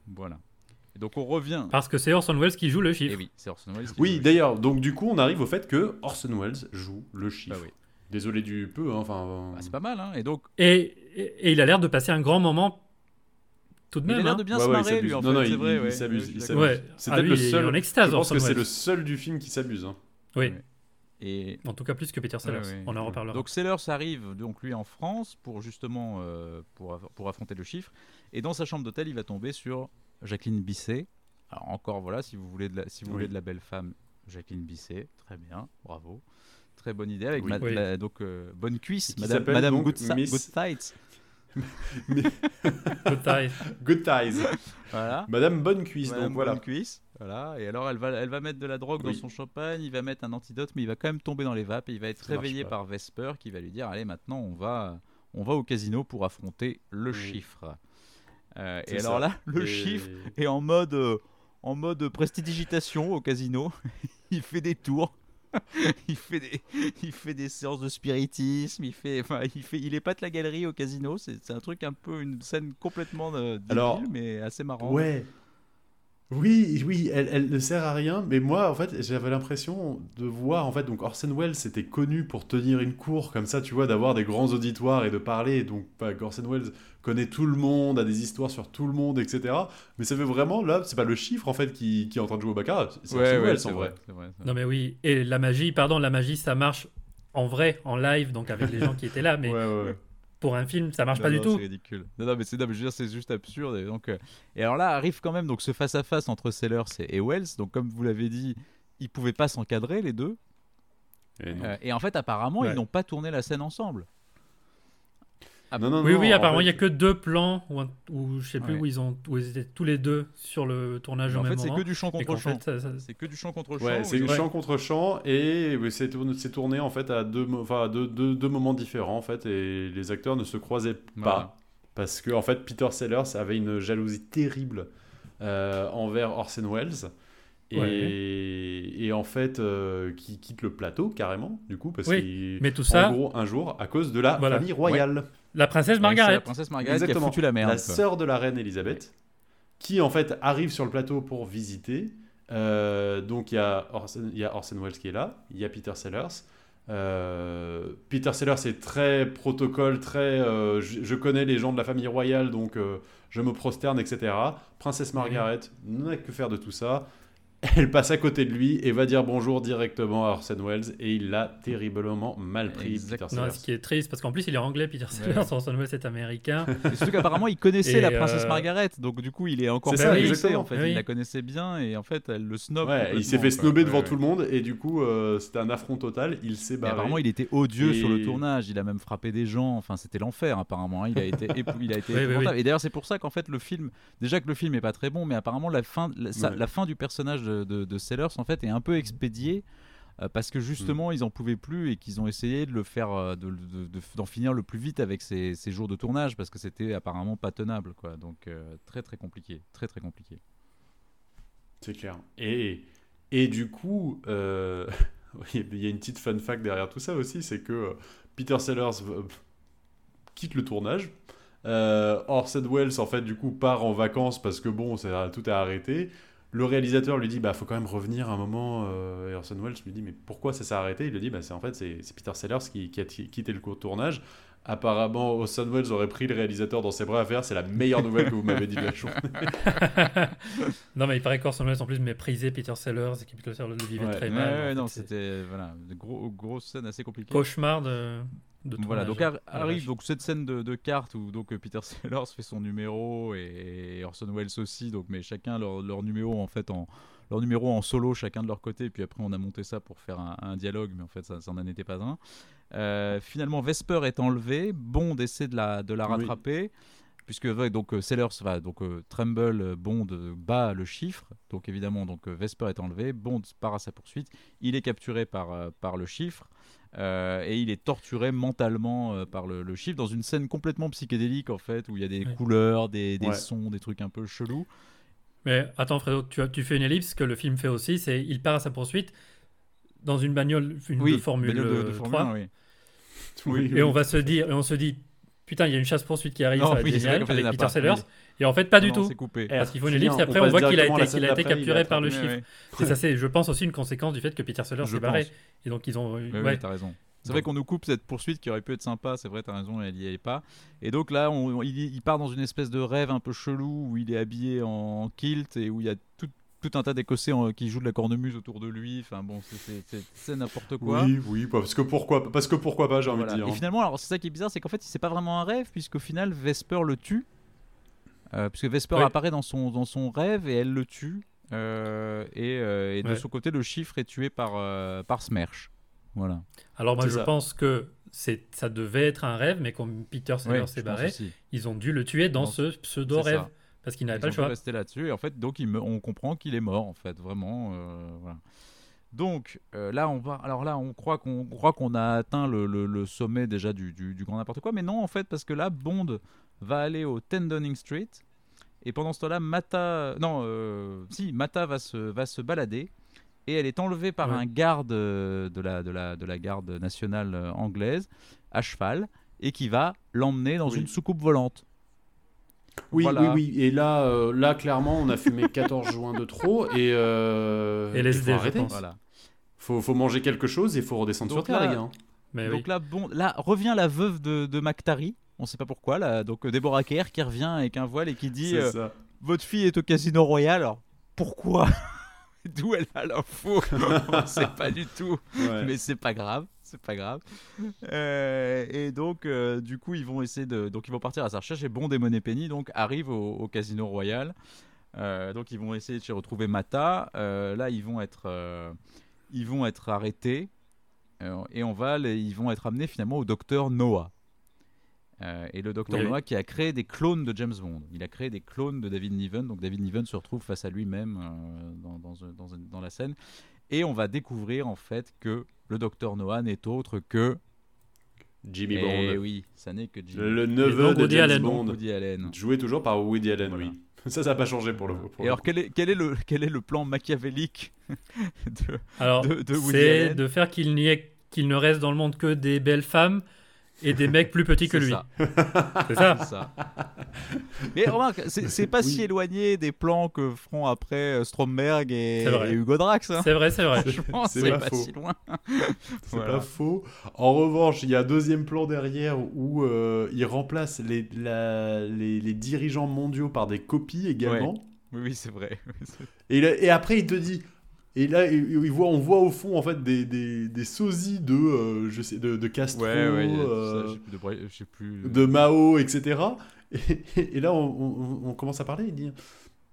voilà. Et donc on revient. Parce que c'est Orson Welles qui joue le Et chiffre. oui, c'est Orson Welles. qui Oui, d'ailleurs, donc du coup, on arrive au fait que Orson Welles joue le chiffre. chiffre. Bah oui. Désolé du peu, hein, enfin. Bah, c'est pas mal hein. Et donc Et, et, et il a l'air de passer un grand moment tout de il a l'air hein. de bien Ouais, se ouais, marrer lui en Non, fait. non, c'est il- vrai. il s'abuse, Ouais, d'accord. Ouais. C'est Ah, peut-être le il est seul- en extase, Je pense que c'est le seul du film qui s'abuse. hein. Oui. Et en tout cas plus que Peter Sellers. Ouais, ouais. On en reparlera. Donc Sellers arrive donc lui en France pour justement euh, pour, pour affronter le chiffre et dans sa chambre d'hôtel il va tomber sur Jacqueline Bisset. Alors encore voilà si vous voulez de la, si vous Oui. voulez de la belle femme Jacqueline Bisset très bien bravo très bonne idée avec Oui. ma- Oui. la- donc euh, bonne cuisse Madame, Madame donc Good, Sa- Miss- Good Good time. Good ties. Voilà. Madame Bonne Cuisse, Madame donc voilà. Bonne cuisse. Voilà. Et alors elle va, elle va mettre de la drogue Oui. dans son champagne, il va mettre un antidote, mais il va quand même tomber dans les vapes et il va être Ça réveillé par Vesper qui va lui dire allez maintenant on va, on va au casino pour affronter le Oui. chiffre. Euh, et alors ça. là le Et- chiffre est en mode, euh, en mode prestidigitation au casino. il fait des tours. il fait des, il fait des séances de spiritisme. Il fait, enfin, il fait, il épate la galerie au casino. C'est un truc un peu une scène complètement euh, débile, Alors, mais assez marrant. Ouais. Oui, oui, elle, elle ne sert à rien, mais moi, en fait, j'avais l'impression de voir, en fait, donc Orson Welles était connu pour tenir une cour comme ça, tu vois, d'avoir des grands auditoires et de parler, donc bah, Orson Welles connaît tout le monde, a des histoires sur tout le monde, etc. Mais ça fait vraiment, là, c'est pas le chiffre, en fait, qui, qui est en train de jouer au baccarat, c'est Ouais, Orson ouais, Welles, c'est en vrai. vrai. c'est vrai, c'est vrai. Non mais oui. Et la magie, pardon, la magie, ça marche en vrai, en live, donc avec les gens qui étaient là. Mais Ouais, ouais, ouais. Pour un film, ça marche Non, pas non, du tout. C'est ridicule. Non, non, mais c'est non, mais je veux dire, c'est juste absurde. Et, donc, euh, et alors là arrive quand même donc ce face à face entre Sellers et, et Wells. Donc comme vous l'avez dit, ils pouvaient pas s'encadrer les deux. Et. Euh, et en fait, apparemment, Ouais. ils n'ont pas tourné la scène ensemble. Ah, non, non, Oui, non, oui, en apparemment, il fait- n'y a que deux plans où, où je sais plus Ouais. où ils ont où ils étaient tous les deux sur le tournage en fait, même c'est moment. que du chant contre chant. fait, C'est que du chant contre chant. Ouais, c'est ils- chant contre chant et c'est tourné, c'est tourné en fait à deux, mo- enfin, à deux, deux, deux moments différents en fait et les acteurs ne se croisaient pas Voilà. parce que en fait Peter Sellers avait une jalousie terrible euh, envers Orson Welles et, Ouais. et en fait euh, qui quitte le plateau carrément du coup parce Oui, qu'il Mais tout en ça, gros un jour à cause de la Voilà. famille royale la princesse c'est la Margaret. princesse Margaret qui a Exactement. foutu la merde. la quoi. sœur de la reine Elisabeth, qui en fait arrive sur le plateau pour visiter. Euh, donc il y, a Orson, il y a Orson Welles qui est là, il y a Peter Sellers. Euh, Peter Sellers est très protocole, très euh, je, je connais les gens de la famille royale, donc euh, je me prosterne, etc. Princesse Margaret n'a que faire de tout ça. Elle passe à côté de lui et va dire bonjour directement à Orson Welles et il l'a terriblement mal pris, Non, ce qui est triste, parce qu'en plus, il est anglais, Peter Sellers, Orson Welles est américain. Et surtout qu'apparemment, il connaissait Et, la princesse euh, Margaret. Donc du coup, il est encore C'est ça, plus blessé, exactement. en fait. Oui. Il la connaissait bien et en fait, elle le snob. Ouais, il s'est fait Ouais, devant ouais. tout le monde et du coup euh, c'était un affront total. Il s'est barré. apparemment, il était odieux sur le tournage. Il a même frappé des gens. Enfin, c'était l'enfer, apparemment. hein. Il a été, épou- il a été Oui, oui, épouvantable. oui. Et d'ailleurs, c'est pour ça qu'en fait, le film, déjà que le film est pas très bon, mais apparemment, la fin, la, ça- Ouais. la fin du personnage de, de, de Sellers, en fait, est un peu expédiée. euh, Parce que justement, Mm. ils en pouvaient plus et qu'ils ont essayé de le faire, euh, de- de- de- d'en finir le plus vite avec ces, ces jours de tournage parce que c'était apparemment pas tenable, quoi. Donc euh, très très compliqué, très très compliqué. C'est clair. Et, et du coup, euh, il y a une petite fun fact derrière tout ça aussi, c'est que Peter Sellers quitte le tournage. Euh, Orson Welles, en fait, du coup, part en vacances parce que bon, tout a arrêté. Le réalisateur lui dit, bah, faut quand même revenir un moment. euh, et Orson Welles lui dit, mais pourquoi ça s'est arrêté? Il lui dit, bah, c'est en fait, c'est Peter Sellers qui, qui a quitté le court tournage. Apparemment, Orson Welles aurait pris le réalisateur dans ses bras à faire. C'est la meilleure nouvelle que vous m'avez dit de la journée. non, mais il paraît qu'Orson Welles en plus méprisait Peter Sellers et que Peter Sellers le vivait Ouais. très Ouais, mal. ouais, non, c'était voilà, de gros grosses scènes assez compliquées. cauchemar de, de Voilà, donc ar- arrive donc cette scène de, de cartes où donc euh, Peter Sellers fait son numéro et, et Orson Welles aussi, donc mais chacun leur, leur numéro en fait en leur numéro en solo chacun de leur côté, puis après on a monté ça pour faire un, un dialogue, mais en fait ça, ça n'en était pas un. Euh, finalement Vesper est enlevé, Bond essaie de la, de la Oui. Puisque donc euh, Sellers va donc euh, Tremble euh, Bond bat le chiffre donc évidemment donc Vesper est enlevé Bond part à sa poursuite il est capturé par euh, par le chiffre euh, et il est torturé mentalement euh, par le, le chiffre dans une scène complètement psychédélique en fait où il y a des Ouais. couleurs des, des Ouais. sons des trucs un peu chelous Mais attends, Fredo, tu, fais une ellipse. Ce que le film fait aussi, c'est il part à sa poursuite dans une bagnole une de Formule, bagnole de, de euh, Formule 3. 1, oui. Oui, Et oui. on va se dire, et on se dit, putain, il y a une chasse poursuite qui arrive, Non, ça va oui, c'est génial en avec a Peter Sellers. oui. Et en fait, pas du Non, tout. c'est coupé Parce qu'il faut une ellipse. Et après, on voit qu'il a été, qu'il a capturé a par le chiffre. Et ça, c'est, je pense aussi une conséquence du fait que Peter Sellers s'est barré. Et donc, ils ont. Oui, ouais. oui, t'as raison. C'est vrai qu'on nous coupe cette poursuite qui aurait pu être sympa, c'est vrai, t'as raison, elle y est pas. Et donc là, on- il, il part dans une espèce de rêve un peu chelou où il est habillé en kilt et où il y a tout, tout un tas d'Écossais en- qui jouent de la cornemuse autour de lui. Enfin bon, c'est- n'importe quoi. Oui, oui, parce que pourquoi, parce que pourquoi pas, j'ai envie Voilà. de dire. Et finalement, alors c'est ça qui est bizarre, c'est qu'en fait, c'est pas vraiment un rêve, puisqu'au final, Vesper le tue. Euh, puisque Vesper Ouais. apparaît dans son, dans son rêve et elle le tue. Euh, et euh, et de Ouais. son côté, le chiffre est tué par, euh, par Smersh. Voilà. Alors, moi, je ça. pense que c'est, ça devait être un rêve, mais comme Peter Sellers Ouais, s'est pense barré, ils ont dû le tuer dans Dans- ce pseudo-rêve. Parce qu'il n'avait pas le choix. dû rester là-dessus et en fait donc il me- on comprend qu'il est mort en fait vraiment euh, voilà. donc euh, là on va alors là on croit qu'on on croit qu'on a atteint le, le- le sommet déjà du, du- du grand n'importe quoi mais non en fait parce que là Bond va aller au 10 Downing Street et pendant ce temps-là Mata non euh, si Mata va se va se balader et elle est enlevée par Ouais. un garde de la, de, la, de la garde nationale anglaise à cheval et qui va l'emmener dans Oui. une soucoupe volante. Oui, Voilà. oui, oui. Et là, euh, là, clairement, on a fumé 14 joints de trop et. Euh, Et LSD, faut je arrêter. pense. Voilà. Faut, faut manger quelque chose et faut redescendre Donc sur terre, là- les gars. Mais donc oui. là, bon, là revient la veuve de, de McTarry. On sait pas pourquoi. Là, donc euh, Deborah Kerr qui revient avec un voile et qui dit euh, votre fille est au Casino Royal. Alors pourquoi? D'où elle a l'info? On sait pas du tout. Ouais. Mais c'est pas grave. C'est pas grave. Euh, et donc, euh, du coup, ils vont essayer de. Donc, ils vont partir à sa recherche. Et Bond et Moneypenny donc arrivent au, au Casino Royal. Euh, donc, ils vont essayer de retrouver Mata. Euh, là, ils vont être, euh, ils vont être arrêtés. Euh, et on va, les- ils vont être amenés finalement au docteur Noah. Euh, et le docteur Oui. Noah qui a créé des clones de James Bond. Il a créé des clones de David Niven. Donc David Niven se retrouve face à lui-même euh, dans, dans, dans- dans la scène. Et on va découvrir en fait que le docteur Noah n'est autre que. Jimmy Eh Bond. oui, ça n'est que Jimmy. Le neveu de Woody James Allen. Bond. Woody Allen. Joué toujours par Woody Allen, Voilà. oui. Ça, ça n'a pas changé pour le pour Et le alors, coup. quel est, quel, est le, quel est le plan machiavélique de... Alors, de- de Woody c'est Allen. de faire qu'il n'y ait qu'il ne reste dans le monde que des belles femmes et des mecs plus petits que lui. C'est ça. Mais remarque, c'est pas si éloigné des plans que feront après euh, Stromberg et, Hugo Drax. hein. C'est vrai, c'est vrai. Franchement, c'est c'est pas pas, faux. si loin. C'est Voilà. pas faux. En revanche, il y a un deuxième plan derrière où euh, il remplace les, la- les, les dirigeants mondiaux par des copies également. Oui, oui, c'est vrai. Et après, il te dit. Et là, il, voit, on voit au fond en fait des, des, des sosies de, euh, je sais, de, de Castro, Ouais, ouais, euh, ça, plus de plus. Mao, etc. Et, et là, on, on- on commence à parler. Il dit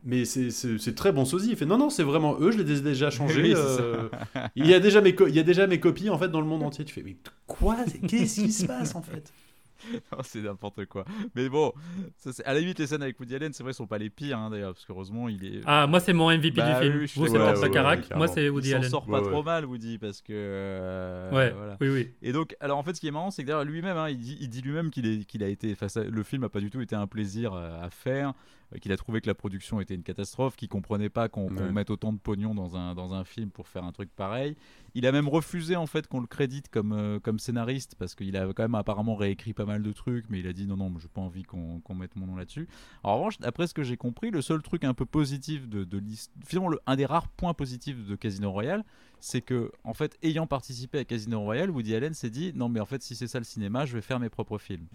Mais c'est- très bon sosie. Il fait Non, non, c'est vraiment eux, je les ai déjà. Oui, c'est euh, il, y a déjà mes il y a déjà mes copies en fait dans le monde entier. Tu fais Mais quoi? Qu'est-ce qui se passe en fait? C'est n'importe quoi. Mais bon, ça, à la limite, les scènes avec Woody Allen, c'est vrai, sont pas les pires hein, d'ailleurs, parce qu'heureusement, il est. Ah, moi, c'est mon MVP Bah du film. oui, je suis Vous, c'est Ouais, ouais, moi, c'est il Woody s'en Allen. sort pas Ouais, trop ouais. mal, Woody, parce que. euh, Ouais, voilà. oui, oui. Et donc, alors en fait, ce qui est marrant, c'est que d'ailleurs lui-même, hein, il dit, il dit lui-même qu'il a été le film a pas du tout été un plaisir euh, à faire, euh, qu'il a trouvé que la production était une catastrophe, qu'il comprenait pas qu'on mette autant de pognon dans un dans un film pour faire un truc pareil. Il a même refusé en fait qu'on le crédite comme euh, comme scénariste parce qu'il a quand même apparemment réécrit pas mal de trucs, mais il a dit non non, j'ai pas envie qu'on mette mon nom là-dessus. En revanche, d'après ce que j'ai compris, le seul truc un peu positif de, de finalement le- un des rares points positifs de Casino Royale, c'est que en fait, ayant participé à Casino Royale, Woody Allen s'est dit non mais en fait si c'est ça le cinéma, je vais faire mes propres films.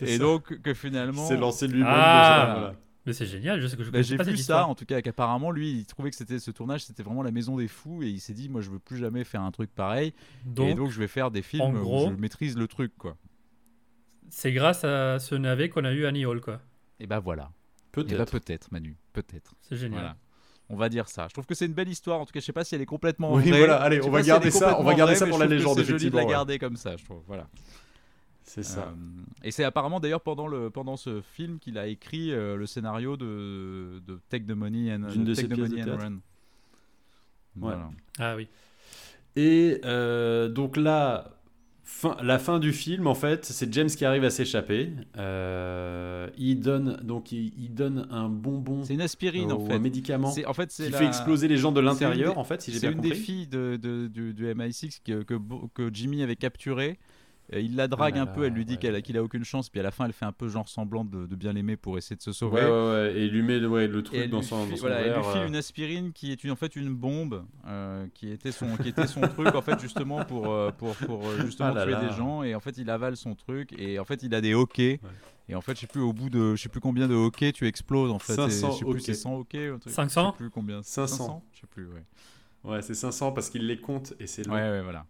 Et ça. donc que finalement, C'est lancé lui-même. Ah. voilà. Mais c'est génial. Je sais que je bah, j'ai pas vu ça histoire. en tout cas qu'apparemment lui il trouvait que c'était ce tournage c'était vraiment la maison des fous et il s'est dit moi je veux plus jamais faire un truc pareil et Donc, donc je vais faire des films en où gros- je maîtrise le truc quoi. c'est grâce à ce navet qu'on a eu Annie Hall, quoi. Et bah voilà. Et Peut-être. bah peut-être Manu, peut-être. C'est génial. Voilà. On va dire ça. Je trouve que c'est une belle histoire. En tout cas, je sais pas si elle est complètement Oui, vraie. voilà, allez, on va si garder ça- on va garder ça pour je la légende, C'est joli de la ouais. garder comme ça, je trouve. Voilà. C'est ça. Euh, et c'est apparemment d'ailleurs pendant, le, pendant ce film qu'il a écrit euh, le scénario de, de Take the Money and, de Take the Money and. Run. Voilà. Ah oui. Et euh, donc là, fin, la fin du film, en fait, c'est James qui arrive à s'échapper. Euh, il donne donc il, il donne un bonbon C'est une aspirine ou en un fait. médicament C'est- En fait, c'est qui la- fait exploser les gens de l'intérieur, en fait, si j'ai C'est une des filles de, de- du, du MI6 que, que, que Jimmy avait capturée. Il la drague Ah là un peu, là, elle lui dit ouais. a- qu'il a aucune chance, puis à la fin elle fait un peu genre semblant de, de bien l'aimer pour essayer de se sauver. ouais, ouais, et il lui met ouais, le truc dans son, file, dans son voilà, elle lui verre, file euh, une aspirine qui est une, en fait une bombe euh, qui était son qui était son truc en fait justement pour euh, pour, pour justement Ah là tuer là. des gens et en fait il avale son truc et en fait il a des hockey et en fait je sais plus au bout de je sais plus combien de hockey tu exploses en fait 500 et je sais plus hockey. c'est 100 hockey ou un truc, 500? je sais plus combien 500. je sais plus ouais Ouais, c'est 500 parce qu'il les compte et c'est long. ouais, ouais voilà,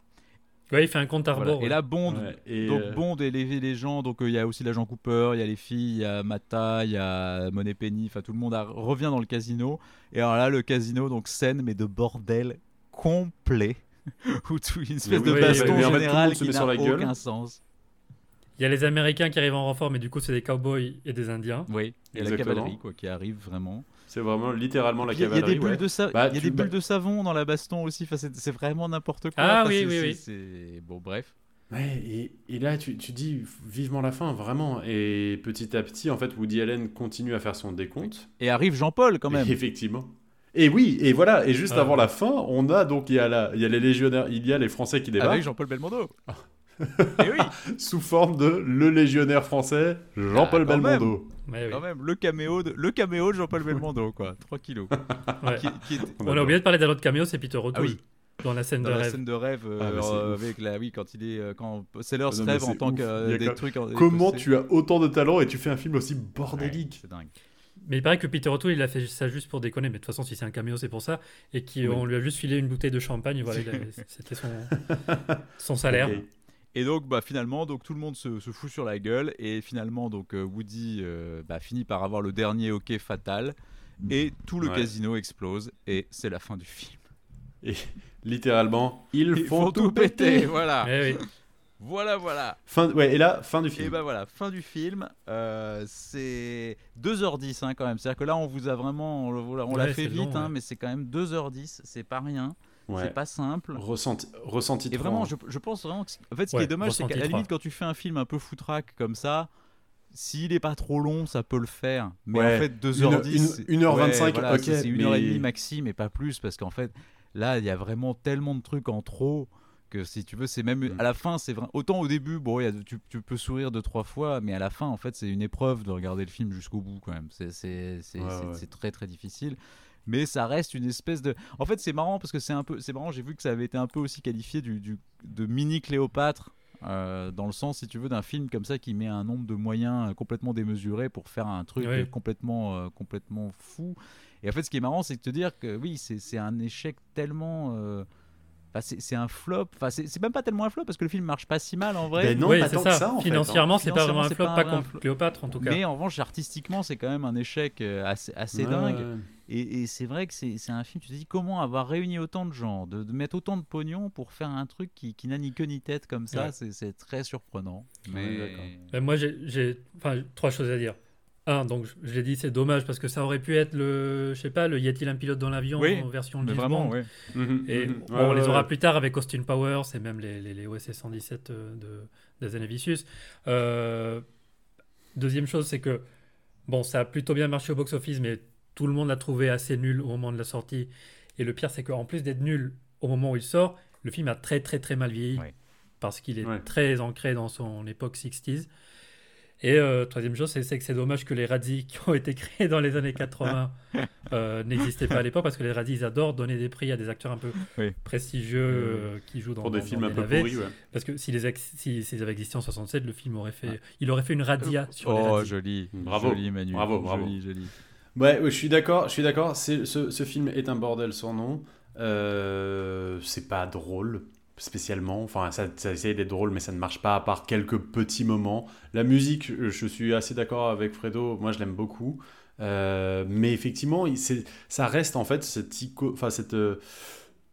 Ouais, il fait un compte à Voilà. rebours. et là Bond Ouais, et, donc euh, Bond et les, les gens, donc euh, il y a aussi l'agent Cooper, il y a les filles, il y a Mata, il y a Money Penny, enfin tout le monde a- revient dans le casino. Et alors là, le casino, donc scène, mais de bordel complet. Où tout, une espèce oui, de oui, baston le général qui met n'a sur la gueule. aucun sens. Il y a les Américains qui arrivent en renfort, mais du coup, c'est des cowboys et des Indiens. Oui, il y a la cavalerie quoi, qui arrive vraiment. C'est vraiment littéralement la Puis Il y a- cavalerie. des bulles, ouais. de, sa- Bah, il y a des bah- bulles de savon dans la baston aussi, enfin, c'est vraiment n'importe quoi. Ah Enfin, oui, oui, oui. Bon, bref. Ouais, et, et là, tu, tu dis vivement la fin, vraiment. Et petit à petit, en fait, Woody Allen continue à faire son décompte. Et arrive Jean-Paul quand même. Et effectivement. Et oui, et voilà, et juste Ah. avant la fin, on a donc, il y a, la, il y a les légionnaires, il y a les Français qui débarquent, Avec Jean-Paul Belmondo. Et oui, sous forme de le légionnaire français, Jean-Paul Ah, Belmondo. Oui. quand même, le caméo de, le caméo de Jean-Paul Belmondo, quoi. 3 kilos. Ouais. Qui- qui est- On a oublié de parler d'un autre caméo, c'est Peter O'Toole. Ah oui. Dans la scène dans de la rêve. scène de rêve euh, Ah, euh, avec la oui quand il est euh, quand Sellers Non, mais rêve en tant ouf. que euh, des trucs en- Comment tu as autant de talent et tu fais un film aussi Ouais, bordélique c'est dingue Mais il paraît que Peter O'Toole, il a fait ça juste pour déconner. Mais de toute façon, si c'est un caméo, c'est pour ça. Et qu'on lui a juste filé une bouteille de champagne. Voilà, c'était son, son salaire. Et donc bah finalement donc tout le monde se, se fout sur la gueule et finalement donc euh, Woody euh, bah, finit par avoir le dernier hockey fatal et tout le Ouais. casino explose et c'est la fin du film Littéralement, ils, Ils font, tout péter. voilà Eh oui. voilà voilà Fin, ouais, et là, fin du Et film. bah voilà, fin du film. Euh, c'est 2h10 hein, quand même. C'est-à-dire que là, on vous a vraiment. On, l'a- on l'a fait vite, long, hein, ouais. mais c'est quand même 2h10. C'est pas rien. Ouais. C'est pas simple. Ressenti, ressenti Et vraiment, hein. je, je pense vraiment que. En fait, ce qui Ouais, est dommage, c'est qu'à la limite, quand tu fais un film un peu foutraque comme ça. S'il est pas trop long, ça peut le faire. Mais Ouais. en fait, 2h10. Une- c'est- une heure ouais, 25, voilà, ok, c'est- C'est 1h30 mais- maxi, mais pas plus. Parce qu'en fait, là, il y a vraiment tellement de trucs en trop que si tu veux, c'est même Mm. à la fin, c'est vrai. Autant au début, bon, il y a- tu, tu peux sourire deux trois fois, mais à la fin, en fait, c'est une épreuve de regarder le film jusqu'au bout quand même. C'est Ouais, ouais. c'est très très difficile. Mais ça reste une espèce de. En fait, c'est marrant parce que c'est un peu. C'est marrant. J'ai vu que ça avait été un peu aussi qualifié du, du- de mini Cléopâtre. euh, dans le sens, si tu veux, d'un film comme ça qui met un nombre de moyens euh, complètement démesurés pour faire un truc Ouais. euh, complètement, euh, complètement fou. Et en fait, ce qui est marrant, c'est de te dire que oui, c'est c'est un échec tellement. euh, enfin, c'est un flop. Enfin, c'est même pas tellement un flop parce que le film marche pas si mal en vrai. Ben non, Oui, pas c'est tant ça. que ça, en fait, hein. Financièrement, c'est pas Financièrement, vraiment un flop, pas comme flop. Cléopâtre en tout cas. Mais en revanche, artistiquement, c'est quand même un échec euh, assez, assez Ouais, dingue. ouais. Et, et c'est vrai que c'est un film, tu te dis comment avoir réuni autant de gens, de, de mettre autant de pognon pour faire un truc qui, qui n'a ni queue ni tête comme ça, Ouais. c'est- très surprenant. Mais. Ben, moi, j'ai- trois choses à dire. Donc je- l'ai dit, c'est dommage parce que ça aurait pu être le, je sais pas, le Y a-t-il un pilote dans l'avion Oui, en version mais vraiment, ouais. Mhm, Et mhm. bon, Ouais, on les aura ouais. plus tard avec Austin Powers et même les, les, les OSS 117 euh, de, des Anavicius. Euh, deuxième chose, c'est que bon, ça a plutôt bien marché au box-office, mais tout le monde l'a trouvé assez nul au moment de la sortie. Et le pire, c'est qu'en plus d'être nul au moment où il sort, le film a très très très mal vieilli Ouais. parce qu'il est Ouais. très ancré dans son époque 60s. Et euh, troisième chose, c'est que c'est dommage que les Razzies qui ont été créés dans les années 80 euh, n'existaient pas à l'époque parce que les Razzies ils adorent donner des prix à des acteurs un peu Oui. prestigieux euh, qui jouent dans, Pour des dans- films dans un peu pourris, ouais. Parce que s'ils si, si, avaient existé en 67, le film aurait fait, il aurait fait une radia sur les Oh, Razzies. joli. Bravo. Joli, Manu. Bravo, bravo. Joli, joli. Ouais, ouais, je suis d'accord, je suis d'accord. Ce, ce film est un bordel sans nom. Euh, c'est pas drôle spécialement. Enfin, ça, ça essaye d'être drôle, mais ça ne marche pas à part quelques petits moments. La musique, je, je suis assez d'accord avec Fredo. Moi, je l'aime beaucoup. Euh, mais effectivement, ça reste en fait cette, ico- enfin, cette, euh,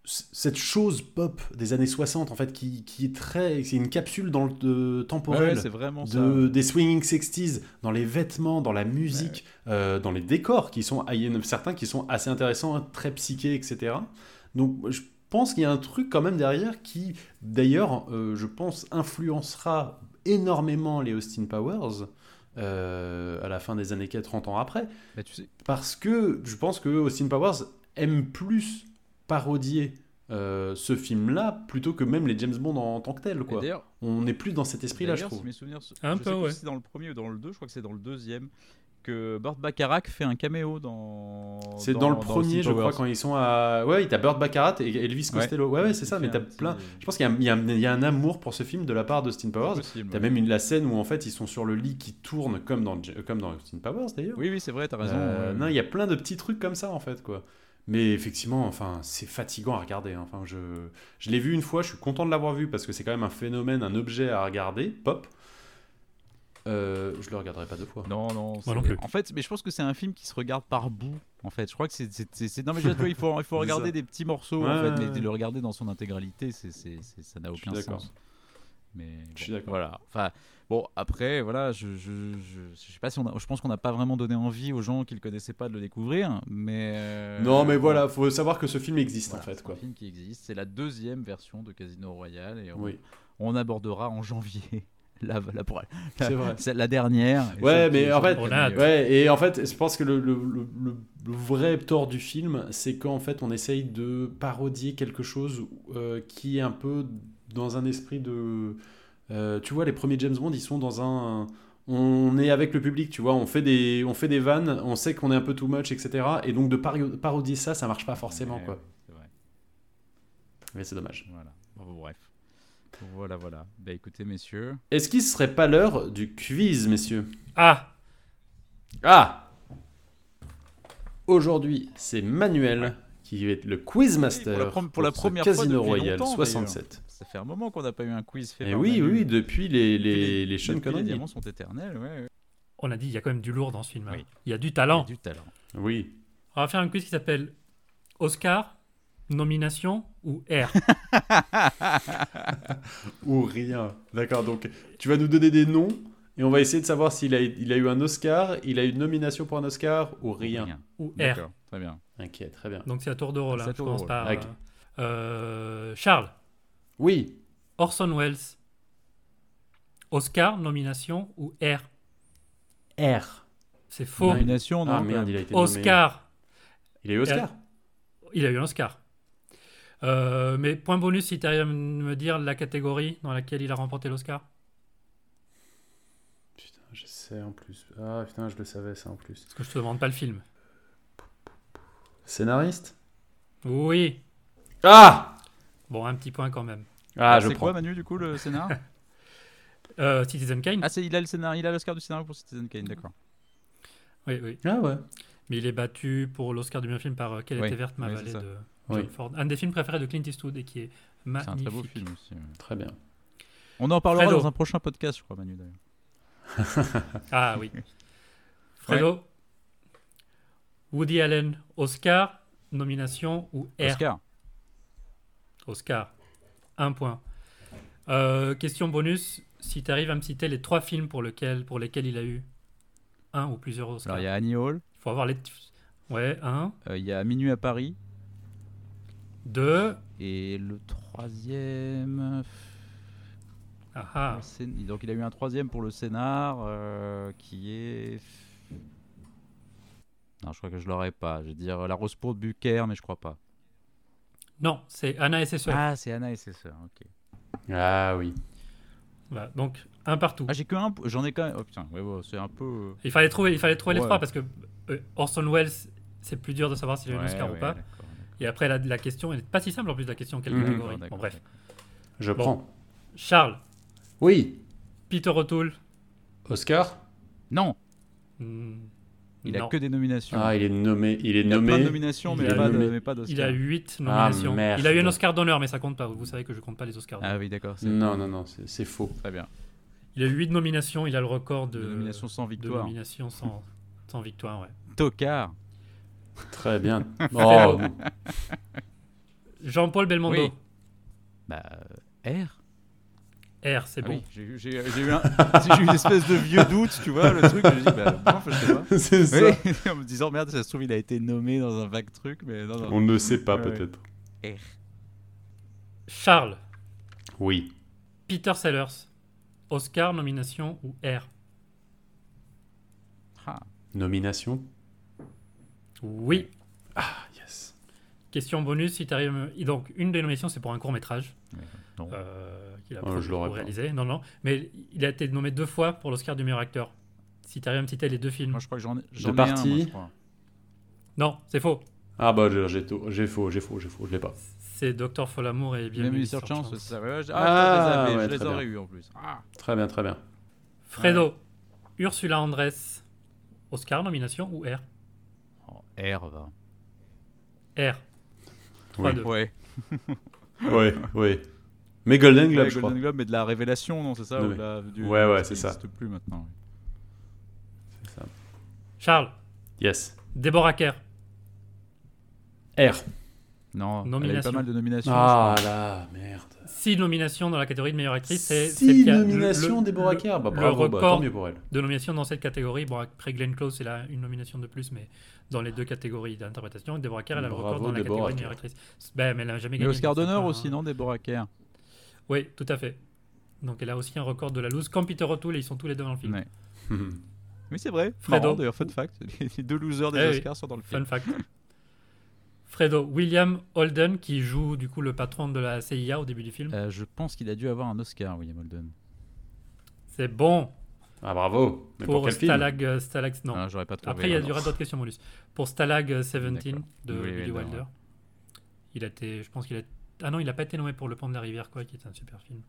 cette chose pop des années 60 en fait qui, qui est très c'est une capsule dans le de- temporel ouais, vraiment ça. de, des swinging 60s dans les vêtements dans la musique euh, dans les décors qui sont il y en a certains qui sont assez intéressants très psychés etc donc je pense qu'il y a un truc quand même derrière qui d'ailleurs euh, je pense influencera énormément les Austin Powers euh, à la fin des années 30 ans après Bah, tu sais, parce que je pense que Austin Powers aime plus parodier euh, ce film-là plutôt que même les James Bond en, tant que tel. Quoi. On n'est plus dans cet esprit-là, je trouve. si mes souvenirs, se- Un je peu, sais ouais. si c'est dans le premier ou dans le deux, je crois que c'est dans le deuxième, que Burt Bacharach fait un caméo dans. C'est dans, le premier, je crois, quand ils sont à. Ouais, t'as Burt Baccarat et Elvis. Costello. Ouais, ouais, c'est ça, Il mais t'as petit- plein. Je pense qu'il y, a un- il y a un- il y a un amour pour ce film de la part d'Austin Powers. T'as même une, la scène où en fait ils sont sur le lit qui tourne comme dans, comme dans Austin Powers d'ailleurs. Oui, oui, c'est vrai, t'as raison. Euh. Non, il y a plein de petits trucs comme ça en fait quoi. Mais effectivement, enfin, c'est fatigant à regarder. hein. Enfin, je, je l'ai vu une fois, je suis content de l'avoir vu parce que c'est quand même un phénomène, un objet à regarder, pop. Euh, je le regarderai pas deux fois. Non, non. c'est- non plus. En fait, mais je pense que c'est un film qui se regarde par bout. En fait, je crois que c'est. c'est- c'est- c'est- Non, mais je- il faut, il faut regarder ça. des petits morceaux, Ouais, en fait, ouais, mais de le regarder dans son intégralité, c'est, c'est, c'est- ça n'a aucun d'accord. sens. Mais Je suis d'accord. Voilà. Enfin, bon, après, voilà, je, je, je, je sais pas si on a, je pense qu'on n'a pas vraiment donné envie aux gens qui le connaissaient pas de le découvrir, mais. euh, Non, mais bon, voilà, faut savoir que ce film existe voilà, en fait c'est quoi. un film qui existe. C'est la deuxième version de Casino Royale et on, Oui, on abordera en janvier la, la, la, c'est vrai. la dernière. Ouais, mais en fait-. Ouais, et en fait, je pense que le, le, le- vrai tort du film, c'est qu'en fait, on essaye de parodier quelque chose euh, qui est un peu dans un esprit de. euh, tu vois, les premiers James Bond, ils sont dans un. On est avec le public, tu vois, on fait des, on fait des vannes, on sait qu'on est un peu too much, etc. Et donc de parodier ça, ça marche pas forcément, Ouais, quoi. vrai. Mais c'est dommage. Voilà. Bon, bref. Voilà, voilà. Bah écoutez, messieurs. Est-ce qu'il serait pas l'heure du quiz, messieurs? Ah Ah Aujourd'hui, c'est Manuel qui va être le quizmaster Oui, pour la prom- pour la ce première fois Casino Royale longtemps, 67. Ça fait un moment qu'on n'a pas eu un quiz fait Et par oui, Manu. oui, depuis les, les, les depuis les diamants sont éternels, ouais. ouais. On a dit, il y a quand même du lourd dans ce film. hein. Oui. Il y a du Il y a talent. du talent. Oui. On va faire un quiz qui s'appelle Oscar, nomination ou R? Ou rien. D'accord, donc tu vas nous donner des noms et on va essayer de savoir s'il a, il a eu un Oscar, il a eu une nomination pour un Oscar ou rien. ou R. Très bien. Ok, très bien. Donc c'est à tour de rôle. C'est hein. à tour commence par euh, euh, Charles, Oui, Orson Welles, Oscar, nomination ou R? R. C'est faux. Nomination, non Ah merde, même. il a été nommé. Oscar, Il a eu Oscar? Il a eu un Oscar. Euh, mais point bonus si tu arrives à me dire la catégorie dans laquelle il a remporté l'Oscar. Putain, je sais en plus. Ah putain, je le savais ça en plus. Parce que je te demande pas le film. Scénariste? Oui. Ah Bon, un petit point quand même. Ah, je c'est quoi, Manu, du coup, le scénar? Euh, Citizen Kane. Ah, c'est, il a le scénar, il a l'Oscar du scénario pour Citizen Kane, d'accord. Oui, oui. Ah ouais. Mais il est battu pour l'Oscar du meilleur film par euh, Quelle Oui, était verte ma oui, vallée c'est Oui. Ford. Un des films préférés de Clint Eastwood et qui est C'est magnifique. un très beau film aussi. ouais. Très bien. On en parlera Fredo. dans un prochain podcast, je crois, Manu, d'ailleurs. Ah oui. Fredo. Woody Allen, Oscar, nomination ou R? Oscar. Oscar. Un point. Euh, question bonus. Si tu arrives à me citer les trois films pour, lequel, pour lesquels il a eu un ou plusieurs Oscars. Alors, il y a Annie Hall, Il faut avoir les. Ouais, un, euh, il y a Minuit à Paris, deux. et le troisième. Ah ah. Donc, il a eu un troisième pour le scénar euh, qui est. Non, je crois que je l'aurais pas. Je vais dire La Rose pour de Bucker, mais je crois pas. Non, c'est Anna et ses sœurs. Ah, c'est Anna et ses sœurs, ok. Ah oui. Voilà, donc un partout. Ah, j'ai que un. J'en ai quand même. Oh putain, ouais, ouais, c'est un peu. euh, Il fallait trouver, il fallait trouver les trois parce que euh, Orson Welles, c'est plus dur de savoir s'il a eu un ouais, Oscar ouais, ou pas. d'accord. Et après, la, la question elle est pas si simple en plus, la question quelle Mhm. catégorie. D'accord, Bon, bref. Je Bon. prends. Charles, Oui. Peter O'Toole. Oscar Non, hmm, il non. a que des nominations. Ah, il est nommé. Il est il a nommé. plein de nominations, mais il a pas, de, mais pas d'Oscar. Il a 8 Ah, nominations. merde. il a eu un Oscar d'honneur, mais ça compte pas. Vous savez que je compte pas les Oscars. Ah oui, d'accord. c'est- Non, non, non, c'est c'est faux. Très bien. Il a eu 8 nominations, il a le record de, De nominations sans de victoire. nominations sans, sans victoire. Ouais. Tocard. Très bien. Oh, Jean-Paul Belmondo. Oui. Bah, R. R, c'est Ah bon. oui, j'ai eu, j'ai- j'ai eu un- j'ai eu une espèce de vieux doute, tu vois, le truc. J'ai dit, bah, bon, je sais pas. C'est ça. En me disant, merde, ça se trouve, il a été nommé dans un vague truc, mais non, non. On ne sait pas, Ouais, ouais. peut-être. Charles. Oui. Peter Sellers. Oscar, nomination ou R? Ah, Nomination Oui. Ah, yes. Question bonus, si tu arrives. Donc, une des nominations, c'est pour un court-métrage mais non. euh, qu'il a produit je pas. réalisé. Non, non. Mais il a été nommé deux fois pour l'Oscar du meilleur acteur. Si tu arrives à me citer les deux films. Moi, je crois que j'en ai, j'en ai parti. un, moi, je crois. Non, c'est faux. Ah bah j'ai j'ai tout- j'ai faux, j'ai faux, j'ai faux, je l'ai pas. C'est Dr. Folamour et Bienvenue sur Chance, Chance. ça. Ouais, Ah, ah, je les, avais, ouais, je les très aurais eu en plus. Ah. Très bien, très bien. Fredo. Ursula Andress. Oscar, nomination ou R? R va. R. 3-2. Ouais. Ouais, ouais. Mais Golden Globe, Ouais, je crois. Golden Globe, mais de la révélation, non, c'est ça Non, ou la- du- Ouais, ouais, c'est ça. n'existe plus maintenant. C'est ça. Charles. Yes. Deborah Kerr. R. Non, elle a eu Nomination. pas mal de nominations. Ah là, merde. 6 nominations dans la catégorie de meilleure actrice. C'est Six celle qui a le- nominations le- Deborah le- Kerr. Bah, le bravo, bah, record tant mieux pour elle. de nominations dans cette catégorie. Bon, après Glenn Close, elle a une nomination de plus, mais dans les deux catégories d'interprétation. Deborah Kerr, elle a le Bravo, record dans la Deborah catégorie de meilleure actrice. Ben, mais elle n'a jamais Mais gagné. Oscar donc c'est d'honneur aussi, non, Deborah Kerr? Oui, tout à fait. Donc elle a aussi un record de la loose. Comme Peter O'Toole, et ils sont tous les deux dans le film. Ouais. Oui, c'est vrai. Fredo. Marrant, d'ailleurs, fun fact. Les deux losers des Eh oui. Oscars sont dans le film. Fun fact. Fredo, William Holden, qui joue du coup le patron de la CIA au début du film. Euh, je pense qu'il a dû avoir un Oscar, William Holden. C'est bon Ah bravo. Mais pour, pour quel film Stalag. euh, Stalag non. Ah, J'aurais pas trouvé. Après, il y a reste d'autres questions, bonus. Pour Stalag euh, 17 D'accord. de Oui, Billy Wilder. Il a été, je pense qu'il a. Ah non, il n'a pas été nommé pour Le Pont de la Rivière, quoi, qui est un super film.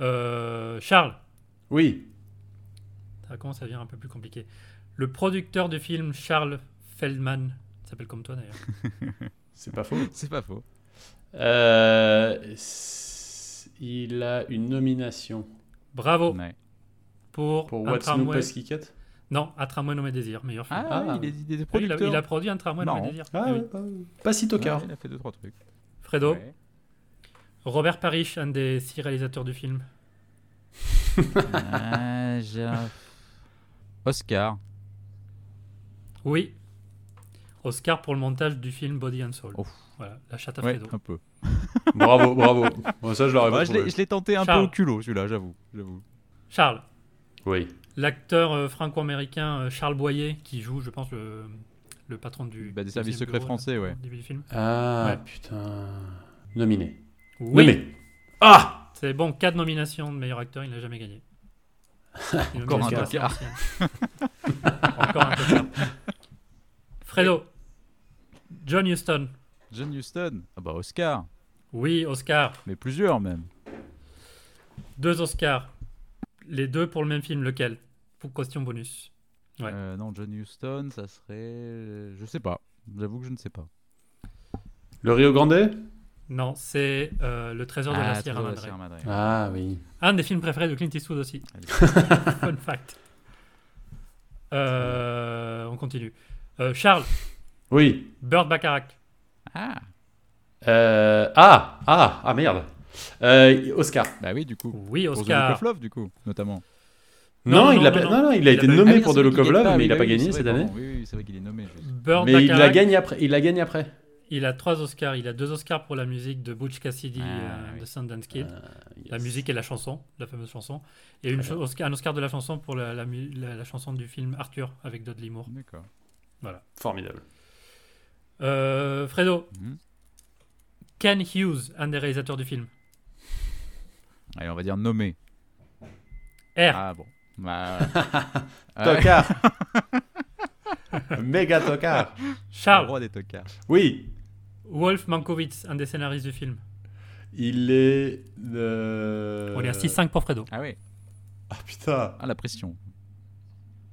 Euh, Charles, Oui. ça commence à devenir un peu plus compliqué. Le producteur du film, Charles Feldman, il s'appelle comme toi d'ailleurs. C'est pas faux. C'est pas faux. Euh, il a une nomination Bravo Ouais. pour, pour un What's New. Non, Un tramway nommé Désir, meilleur film. Ah, Ah. il est, il est Oui, il, a, producteur. il a produit un tramway nommé. Désir. Ah Ah oui. pas, pas si tocard. Ouais, il a fait deux trois trucs. Fredo, Ouais. Robert Parrish, un des six réalisateurs du film. Ah, Oscar. Oui. Oscar pour le montage du film Body and Soul. Ouf. Voilà, la chatte à Ouais, Fredo. un peu. bravo, bravo. Bon, ça, je l'aurais pas Ouais, je trouvé. l'ai je l'ai tenté un Charles. peu au culot, celui-là, j'avoue. j'avoue. Charles, Oui. l'acteur euh, franco-américain euh, Charles Boyer, qui joue, je pense, le, le patron du. Bah, des du services secrets bureau, français, là, ouais. au début du film. Ah, Ouais. putain. Nominé. Oui, Nommé. Ah c'est bon, 4 nominations de meilleur acteur, il n'a jamais gagné. Encore un. Encore un tocard. Fredo, John Huston. John Huston. Ah bah Oscar. Oui, Oscar. Mais plusieurs même. Deux Oscars. Les deux pour le même film, lequel? Pour question bonus. Ouais. Euh, non, John Huston, ça serait. Je sais pas. J'avoue que je ne sais pas. Le Rio Grande? Non, c'est euh, Le Trésor de la Sierra Trésor de Madre. Sierra Madre. Ah oui. Un des films préférés de Clint Eastwood aussi. Fun fact. Euh, on continue. Euh, Charles, Oui. Bird Bacharach. Ah, Euh, ah, ah, ah merde. Euh, Oscar. bah oui, du coup. Oui, Pour The Oscar. of Love, du coup, notamment. Non, Non, il non, a, non, non. non, non, il a été nommé Ah oui, pour The Look of Love, pas- mais il a oui, pas gagné cette année. Oui, oui, c'est vrai qu'il est nommé. Bird Mais il l'a gagné après. Il l'a gagné après. il a trois Oscars. Il a deux Oscars pour la musique de Butch Cassidy Ah, euh, oui. de Sundance Kid. Euh, La musique et la chanson, la fameuse chanson. Et une cho- Oscar- un Oscar de la chanson pour la, la la- la chanson du film Arthur avec Dudley Moore. D'accord. Formidable. Euh, Fredo, Mhm. Ken Hughes, un des réalisateurs du film. Allez, on va dire nommé. R. Ah bon. Bah, ouais. Tocard. Méga tocard. Le Charles, roi des tocards. Oui. Wolf Mankiewicz, un des scénaristes du film. Il est. euh, On est à 6-5 pour Fredo. Ah oui. Ah putain. Ah, la pression.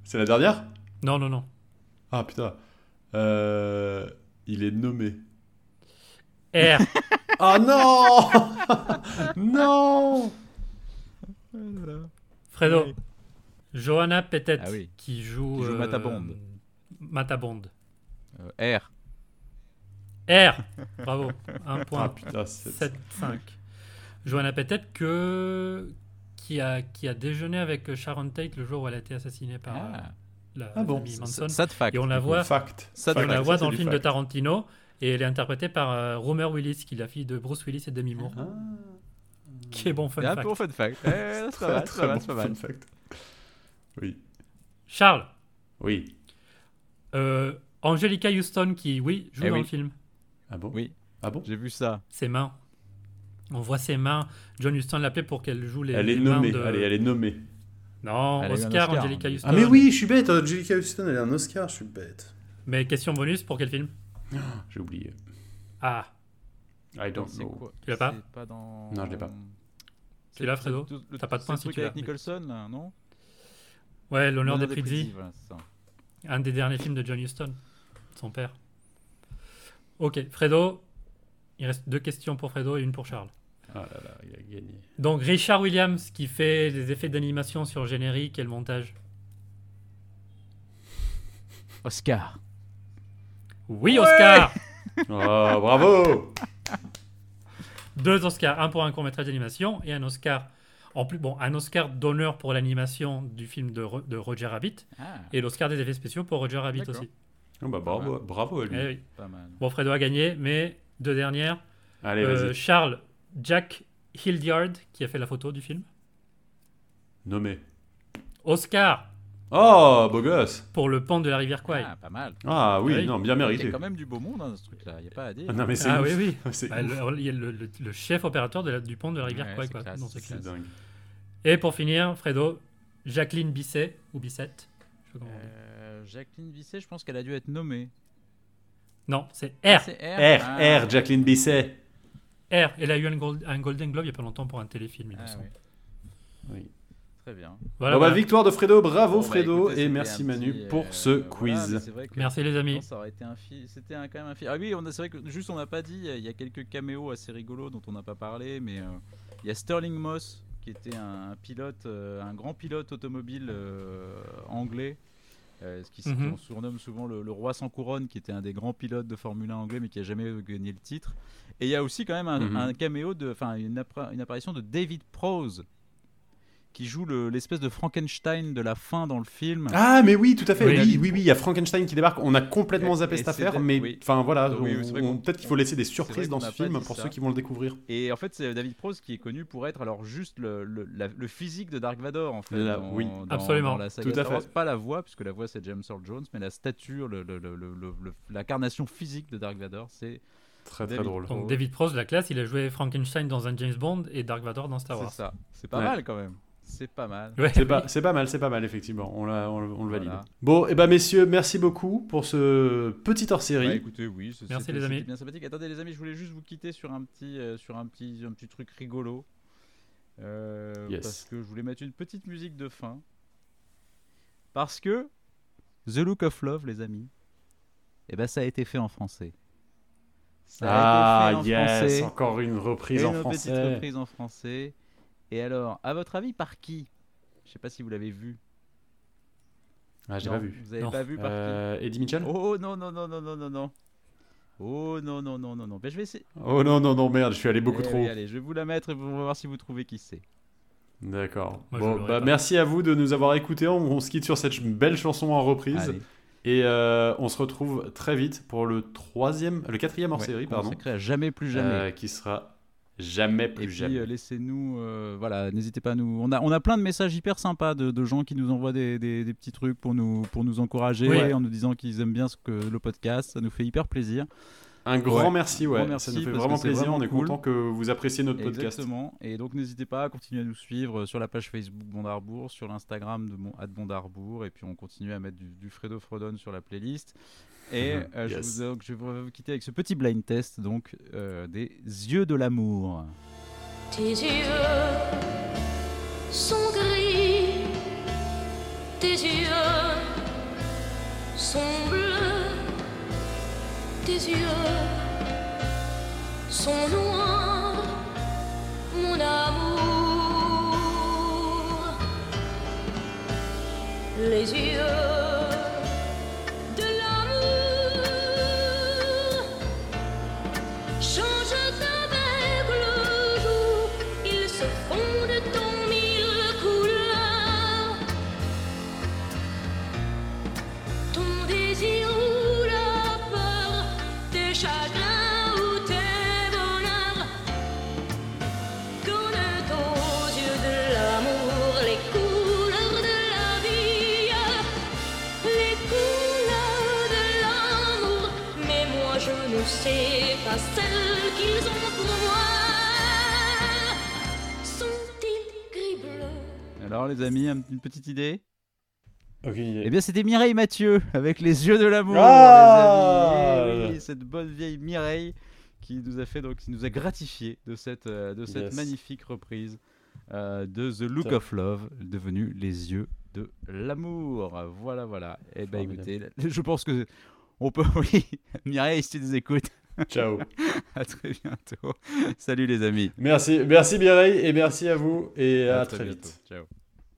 C'est la dernière? Non, non, non. Ah putain. Euh, Il est nommé. R. Ah non Non Fredo. Oui. Johanna Pettet, Ah oui. qui joue. Qui joue euh, Mata Bond. Mata Bond. Euh, R. R. Bravo. Un Ah point. putain, c'est- 7-5. Joanna peut-être que qui a, qui a déjeuné avec Sharon Tate le jour où elle a été assassinée par Ah. La Ah bon. famille Manson. Fact. Et on la voit, Fact. On fact. la voit c'est dans le film de fact. Tarantino et elle est interprétée par euh, Romer Willis, qui est la fille de Bruce Willis et Demi Moore. Ah. Qui est bon fun Et un fact. peu fun fact. Eh, c'est pas mal. fun fact. Oui. Charles, Oui. euh, Angelica Houston qui, oui, joue Eh dans oui. le film. Ah bon? Oui, Ah bon? J'ai vu ça. Ses mains. On voit ses mains. John Huston l'appelait pour qu'elle joue les, Elle est les mains nommée. de... Allez, elle est nommée. Non, Oscar, Oscar, Angelica hein. Houston. Ah mais oui, je suis bête. Angelica Houston, elle a un Oscar. Je suis bête. Mais question bonus pour quel film? J'ai oublié. Ah, I don't know. quoi Tu l'as pas? C'est pas dans. Non, je l'ai pas. Tu l'as, Fredo? T'as pas de point si tu l'as. avec Nicholson, là, non? Ouais, l'honneur des L'honneur Prizzi. voilà. Un des derniers films de John Huston, son père. Ok, Fredo, il reste deux questions pour Fredo et une pour Charles. Ah là là, il a gagné. Donc Richard Williams qui fait les effets d'animation sur le générique et le montage? Oscar. Oui, Oscar Oh, bravo Deux Oscars, un pour un court métrage d'animation et un Oscar. En plus, bon, un Oscar d'honneur pour l'animation du film de, Ro- de Roger Rabbit Ah, et l'Oscar des effets spéciaux pour Roger Rabbit aussi. Oh, bah, bravo, bravo à lui. Eh oui. pas mal. Bon, Fredo a gagné, mais deux dernières. Allez, Euh. Charles, Jack Hildyard qui a fait la photo du film. Nommé. Oscar Oh, beau gosse pour le pont de la rivière Kwai. Ah, pas mal. Ah oui, Oui. non, bien Il y mérité. a quand même du beau monde dans ce truc-là, il n'y a pas à dire. Ah, non, mais c'est Ah ouf. oui, oui. Bah, le, il y a le- le- le chef opérateur de la- du pont de la rivière Ouais, Kwai, c'est quoi. classe, dingue. Et pour finir, Fredo, Jacqueline Bisset, ou Bissette. je sais. Euh, Jacqueline Bisset, je pense qu'elle a dû être nommée. Non, c'est Ah, R. c'est R, Ah. R, Jacqueline Bisset. R. Elle a eu un, gold- un Golden Globe il y a pas longtemps pour un téléfilm, il me Ah, semble. oui. Oui. Très bien. Voilà, Bon, bah, voilà. victoire de Fredo, bravo Bon, bah, Fredo, écoutez, et merci Manu petit, pour euh, ce voilà, quiz. mais c'est vrai que- Merci les amis. Non, ça aurait été un fi- C'était quand même un film. Ah oui, c'est vrai que juste on n'a pas dit. Il y a quelques caméos assez rigolos dont on n'a pas parlé, mais euh, il y a Sterling Moss qui était un pilote, euh, un grand pilote automobile euh, anglais. Euh, ce qui Mhm. qu'on surnomme souvent le, le roi sans couronne, qui était un des grands pilotes de Formule 1 anglais, mais qui a jamais gagné le titre. Et il y a aussi quand même un, Mhm. un caméo de, enfin une, une apparition de David Prose, qui joue le- l'espèce de Frankenstein de la fin dans le film. Ah, mais oui, tout à fait. Oui. Oui, oui, oui, il y a Frankenstein qui débarque. On a complètement Et- zappé et cette c'est affaire, mais oui. enfin voilà, Oui, on- c'est vrai on- qu'on- peut-être qu'il faut laisser des c'est surprises dans ce film pour ça. ceux qui vont le découvrir. Et en fait, c'est David Prose qui est connu pour être alors juste le, le, la- le physique de Dark Vador en fait. La- dans- oui. dans- Absolument. dans la saga Tout à Wars. fait. Pas la voix, puisque la voix c'est James Earl Jones, mais la stature, le- le- le- le- le- le- l'incarnation physique de Dark Vador, c'est Très très David drôle. Donc David Prose, la classe, il a joué Frankenstein dans un James Bond et Dark Vador dans Star c'est Wars. ça. C'est pas Ouais. mal quand même. C'est pas mal. Ouais, C'est oui. pas, c'est pas mal, c'est pas mal, effectivement. On, l'a- on, le- on le valide. Voilà. Bon, et ben messieurs, merci beaucoup pour ce petit hors-série. Bah, écoutez, oui, c'est- Merci, les amis. bien sympathique. Attendez les amis, je voulais juste vous quitter sur un petit, euh, sur un petit, un petit truc rigolo. Euh, Yes. Parce que je voulais mettre une petite musique de fin. Parce que The Look of Love, les amis, eh ben ça a été fait en français. Ça ah, a été fait en yes, français. encore une reprise Et en une français. petite reprise en français. Et alors, à votre avis, par qui Je sais pas si vous l'avez vu. Ah, j'ai pas vu. Vous avez Non. pas vu par qui Euh, Eddie Mitchell Oh non non non non non non non. Oh non non non non non. Ben, je vais essayer. Oh non, non, non, merde, je suis allé beaucoup Eh trop. oui, allez, je vais vous la mettre et on va voir si vous trouvez qui c'est. D'accord. Bon, bah, pas. merci à vous de nous avoir écoutés. On, on se quitte sur cette belle chanson en reprise. Allez. Et euh, on se retrouve très vite pour le troisième, le quatrième hors série, Ouais, pardon. consacré à jamais plus jamais. euh, qui sera jamais plus et puis jamais. euh, laissez-nous, euh, voilà, n'hésitez pas à nous. On a, on a plein de messages hyper sympas de, de gens qui nous envoient des, des- des petits trucs pour nous, pour nous encourager, Oui. en nous disant qu'ils aiment bien ce que, le podcast. Ça nous fait hyper plaisir. Un grand Ouais, merci, un ouais. grand merci, ça nous fait vraiment plaisir. vraiment on est cool. content que vous appréciez notre podcast. Exactement. Et donc n'hésitez pas à continuer à nous suivre sur la page Facebook Bondarbourg, sur l'Instagram de mon Bondarbourg, et puis on continue à mettre du, du Fredo Frodon sur la playlist. Et euh, je, vous, donc, je vais vous quitter avec ce petit blind test donc euh, des yeux de l'amour. Tes yeux sont gris, tes yeux sont bleus, tes yeux sont noirs, mon amour. Les yeux Alors les amis, un- une petite idée idée. Eh bien c'était Mireille Mathieu avec les yeux de l'amour. Ah. Eh oui, cette bonne vieille Mireille qui nous a fait donc qui nous a gratifié de cette euh, de cette Yes. magnifique reprise euh, de The Look Top. of Love devenu les yeux de l'amour. Voilà voilà. Et ben Formidable. écoutez, je pense que on peut oui Mireille si tu nous écoutes. Ciao. À très bientôt. Salut les amis. Merci, merci Mireille et merci à vous et à, très, vite. Ciao.